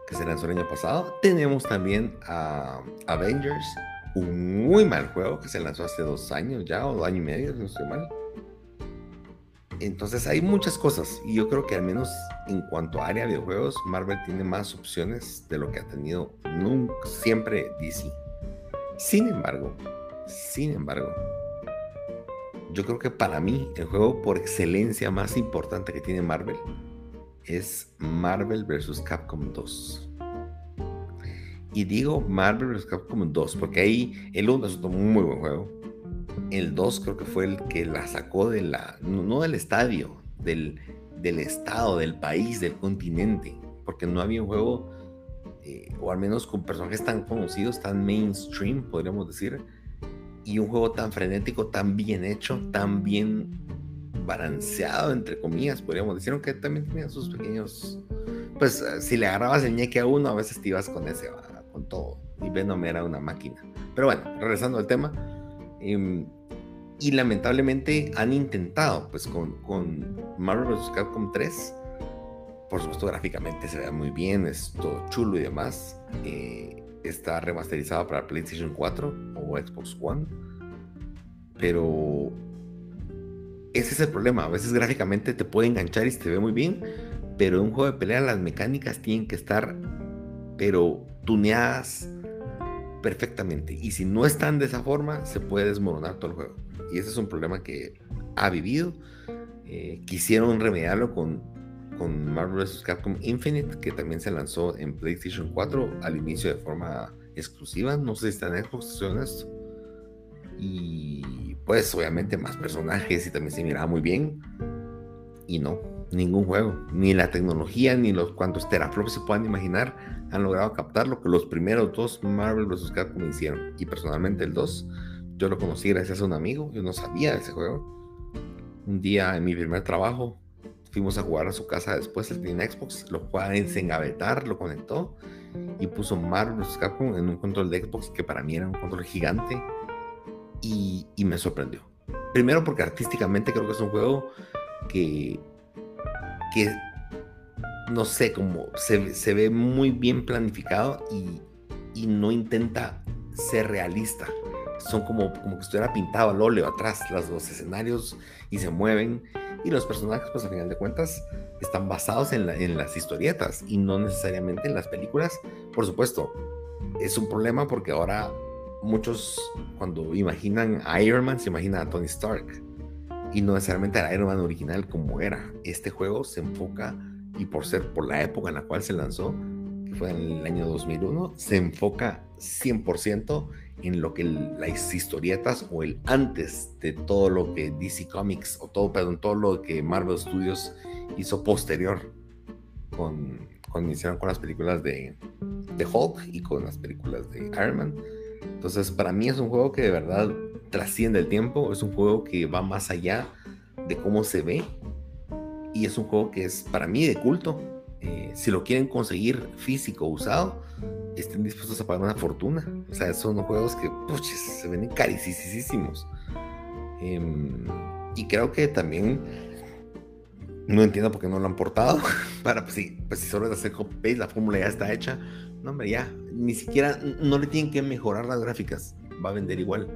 que se lanzó el año pasado. Tenemos también a Avengers, un muy mal juego que se lanzó hace dos años ya, o año y medio, no estoy mal. Entonces hay muchas cosas y yo creo que al menos en cuanto a área de videojuegos, Marvel tiene más opciones de lo que ha tenido nunca, siempre DC. Sin embargo, sin embargo, yo creo que para mí el juego por excelencia más importante que tiene Marvel es Marvel vs. Capcom 2. Y digo Marvel vs. Capcom 2 porque ahí el 1 es un muy buen juego. El 2 creo que fue el que la sacó de la, no, del estadio, del, del estado, del país, del continente. Porque no había un juego, eh, o al menos con personajes tan conocidos, tan mainstream, podríamos decir, y un juego tan frenético, tan bien hecho, tan bien balanceado, entre comillas, podríamos decir, aunque también tenía sus pequeños. Pues si le agarrabas el ñeque a uno, a veces te ibas con ese, con todo. Y Venom era una máquina. Pero bueno, regresando al tema. Em, y lamentablemente han intentado, pues con, con Marvel vs. Capcom 3. Por supuesto, gráficamente se ve muy bien, es todo chulo y demás. Eh, está remasterizado para PlayStation 4 o Xbox One. Pero ese es el problema. A veces gráficamente te puede enganchar y se te ve muy bien, pero en un juego de pelea las mecánicas tienen que estar, pero tuneadas perfectamente. Y si no están de esa forma, se puede desmoronar todo el juego. Y ese es un problema que ha vivido. Eh, quisieron remediarlo con, con Marvel vs. Capcom Infinite, que también se lanzó en PlayStation 4 al inicio de forma exclusiva. No sé si está en Xbox, esto. Y pues obviamente más personajes y también se miraba muy bien. Y no, ningún juego, ni la tecnología, ni los cuantos teraflops se puedan imaginar han logrado captar lo que los primeros dos Marvel vs. Capcom hicieron. Y personalmente el 2, yo lo conocí gracias a un amigo, yo no sabía de ese juego. Un día en mi primer trabajo, fuimos a jugar a su casa después, él tenía Xbox, lo fue a desengavetar, lo conectó y puso Marvel Capcom en un control de Xbox que para mí era un control gigante y, y me sorprendió. Primero porque artísticamente creo que es un juego que, que no sé, como se, se ve muy bien planificado y, y, no intenta ser realista. Son como, como que estuviera pintado al óleo atrás, los, los escenarios y se mueven. Y los personajes, pues a final de cuentas, están basados en, en las historietas y no necesariamente en las películas. Por supuesto, es un problema porque ahora muchos cuando imaginan a Iron Man se imaginan a Tony Stark y no necesariamente a Iron Man original como era. Este juego se enfoca y por ser por la época en la cual se lanzó, que fue en el año 2001, se enfoca 100% en lo que las historietas o el antes de todo lo que DC Comics o todo, perdón, todo lo que Marvel Studios hizo posterior con, cuando iniciaron con las películas de, de Hulk y con las películas de Iron Man. Entonces, para mí es un juego que de verdad trasciende el tiempo, es un juego que va más allá de cómo se ve y es un juego que es para mí de culto. Eh, si lo quieren conseguir físico usado, estén dispuestos a pagar una fortuna. O sea, son juegos que se venden carísimos. Em, y creo que también no entiendo por qué no lo han portado. Para, pues, si, pues si solo es hacer copy la fórmula ya está hecha. No, hombre, ya. Ni siquiera, no le tienen que mejorar las gráficas. Va a vender igual.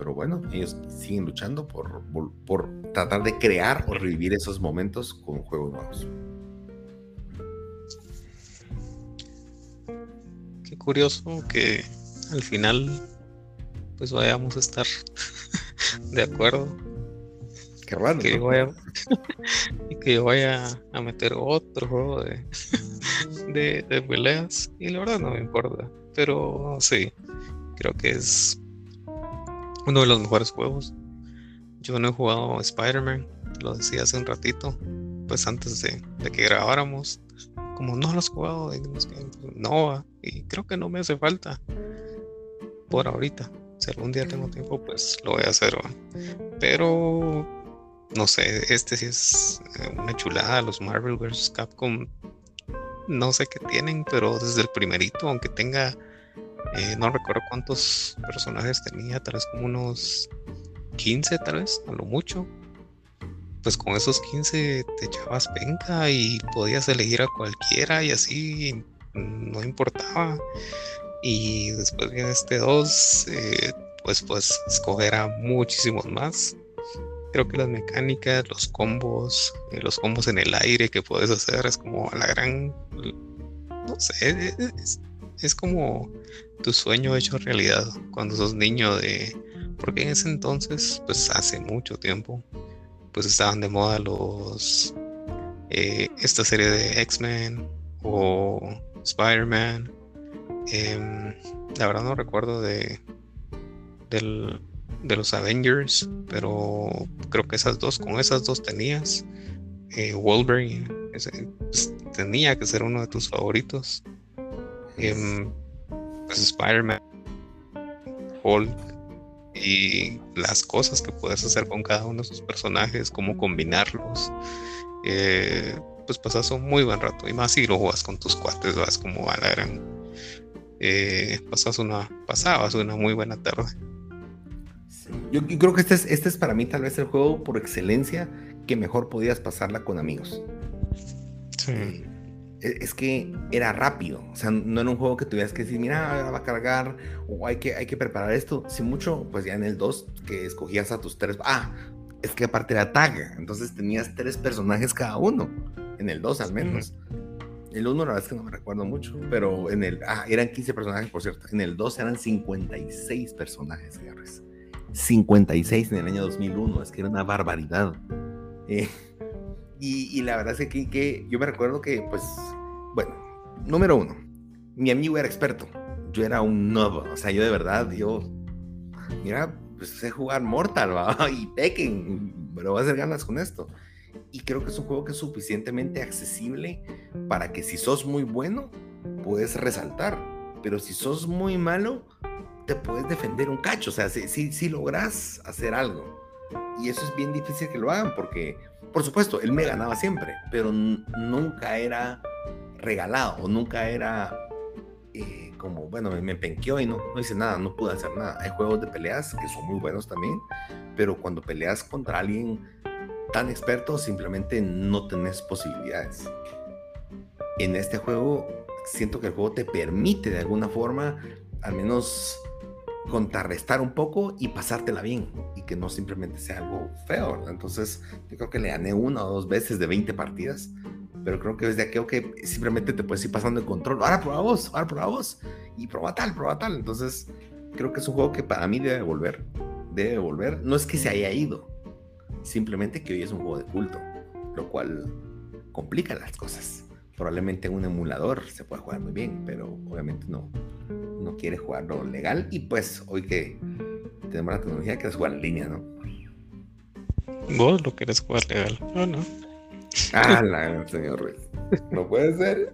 Pero bueno, ellos siguen luchando por, por, tratar de crear o revivir esos momentos con juegos nuevos. Qué curioso que al final pues vayamos a estar de acuerdo Qué raro. Que vaya, y que yo vaya a meter otro juego de, de, de, peleas. Y la verdad no me importa. Pero sí, creo que es uno de los mejores juegos. Yo no he jugado Spider-Man, lo decía hace un ratito, pues antes de, de que grabáramos. Como no lo has jugado, no, y creo que no me hace falta por ahorita. Si algún día tengo tiempo, pues lo voy a hacer. Pero no sé, este sí es eh, una chulada, los Marvel vs. Capcom. No sé qué tienen, pero desde el primerito, aunque tenga, eh, no recuerdo cuántos personajes tenía, tal vez como unos 15, tal vez, a lo mucho. Pues con esos 15 te echabas penca y podías elegir a cualquiera y así no importaba. Y después viene este 2, eh, pues pues escoger a muchísimos más creo que las mecánicas, los combos, eh, los combos en el aire que puedes hacer es como la gran, no sé, es, como tu sueño hecho realidad cuando sos niño de, porque en ese entonces, pues hace mucho tiempo, pues estaban de moda los, eh, esta serie de X-Men o Spider-Man. Em, la verdad no recuerdo de del de los Avengers, pero creo que esas dos, con esas dos tenías. Eh, Wolverine pues, tenía que ser uno de tus favoritos. Em, pues Spider-Man, Hulk y las cosas que puedes hacer con cada uno de sus personajes, cómo combinarlos. Eh, pues pasas un muy buen rato y más si lo juegas con tus cuates, vas como a la gran. Eh, pasas una, pasabas una muy buena tarde. Yo, creo que este es, este es para mí tal vez el juego por excelencia que mejor podías pasarla con amigos. Sí. Eh, es que era rápido, o sea, no era un juego que tuvieras que decir, mira, va a cargar, o hay que, hay que preparar esto. Si mucho, pues ya en el 2, que escogías a tus tres, ah, es que aparte era tag, entonces tenías tres personajes cada uno, en el 2 al menos. El 1 la verdad es que no me recuerdo mucho, pero en el, ah, eran 15 personajes, por cierto, en el 2 eran 56 personajes, señores. 56 en el año 2001, es que era una barbaridad. Eh, y, la verdad es que, yo me recuerdo que, pues, bueno, número uno, mi amigo era experto, yo era un nuevo, o sea, yo de verdad, yo, mira, pues sé jugar Mortal ¿va? y Tekken, pero voy a hacer ganas con esto. Y creo que es un juego que es suficientemente accesible para que si sos muy bueno, puedes resaltar, pero si sos muy malo, te puedes defender un cacho, o sea, si, si, logras hacer algo. Y eso es bien difícil que lo hagan porque, por supuesto, él me ganaba siempre, pero nunca era regalado nunca era eh, como, bueno, me, me penqueó y no, no hice nada, no pude hacer nada. Hay juegos de peleas que son muy buenos también, pero cuando peleas contra alguien tan experto, simplemente no tenés posibilidades. En este juego, siento que el juego te permite de alguna forma, al menos contrarrestar un poco y pasártela bien y que no simplemente sea algo feo. Entonces, yo creo que le gané una o dos veces de 20 partidas, pero creo que desde aquello que simplemente te puedes ir pasando el control. Ahora prueba vos, ahora prueba vos y prueba tal, prueba tal. Entonces, creo que es un juego que para mí debe volver. Debe volver. No es que se haya ido, simplemente que hoy es un juego de culto, lo cual complica las cosas. Probablemente en un emulador se puede jugar muy bien, pero obviamente no, no quiere jugarlo legal. Y pues hoy que tenemos la tecnología, quieres jugar en línea, ¿no? Vos lo quieres jugar legal, no, no. Ah, la, señor Ruiz. No puede ser.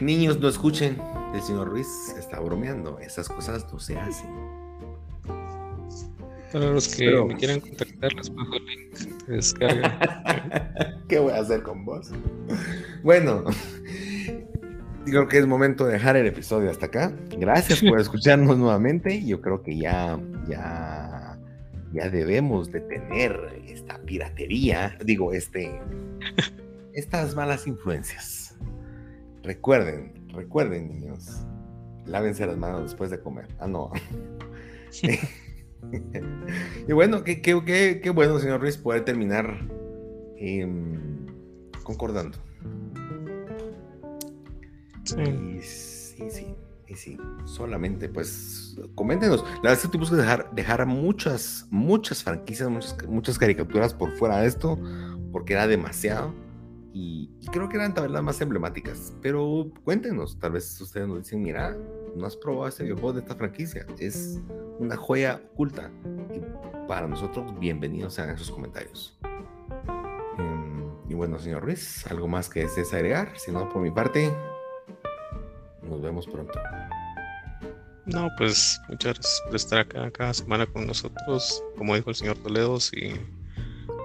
Niños, no escuchen. El señor Ruiz está bromeando. Esas cosas no se hacen. Para los que me quieran contactar, les pongo el link descarga. ¿Qué voy a hacer con vos? Bueno, creo que es momento de dejar el episodio hasta acá. Gracias por escucharnos nuevamente. Yo creo que ya, ya, ya debemos detener esta piratería, digo, este, estas malas influencias. Recuerden, recuerden, niños, lávense las manos después de comer. Ah, no. y bueno, qué, qué, qué, bueno, señor Ruiz, poder terminar em, concordando. Sí. Y, sí, y sí, solamente pues coméntenos. La verdad es que tuvimos que dejar, dejar muchas, muchas franquicias, muchas, muchas caricaturas por fuera de esto, porque era demasiado. Y, creo que eran tal vez las más emblemáticas. Pero cuéntenos, tal vez ustedes nos dicen, mira, no has probado este videojuego de esta franquicia. Es una joya oculta. Y para nosotros, bienvenidos sean esos comentarios. Em, y bueno, señor Ruiz, ¿algo más que desees agregar? Si no, por mi parte, nos vemos pronto. No, pues muchas gracias por estar acá cada semana con nosotros. Como dijo el señor Toledo, si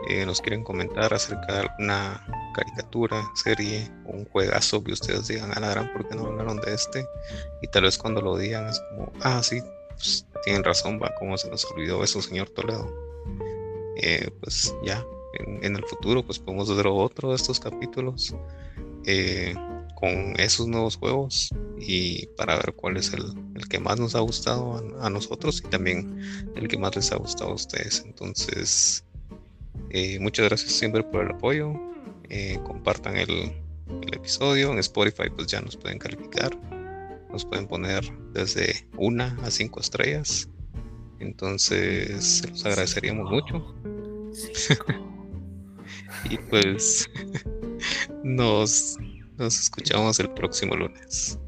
eh, nos quieren comentar acerca de alguna caricatura, serie un juegazo que ustedes digan, a la gran, ¿por qué no hablaron de este? Y tal vez cuando lo digan es como, ah, sí, pues, tienen razón, va, como se nos olvidó eso, señor Toledo. Eh, pues ya, en, el futuro, pues podemos hacer otro de estos capítulos eh, con esos nuevos juegos y para ver cuál es el, el que más nos ha gustado a, a, nosotros y también el que más les ha gustado a ustedes. Entonces, eh, muchas gracias siempre por el apoyo. Eh, compartan el, episodio. En Spotify pues ya nos pueden calificar, nos pueden poner desde una a cinco estrellas. Entonces se los agradeceríamos mucho. y pues nos, nos escuchamos el próximo lunes.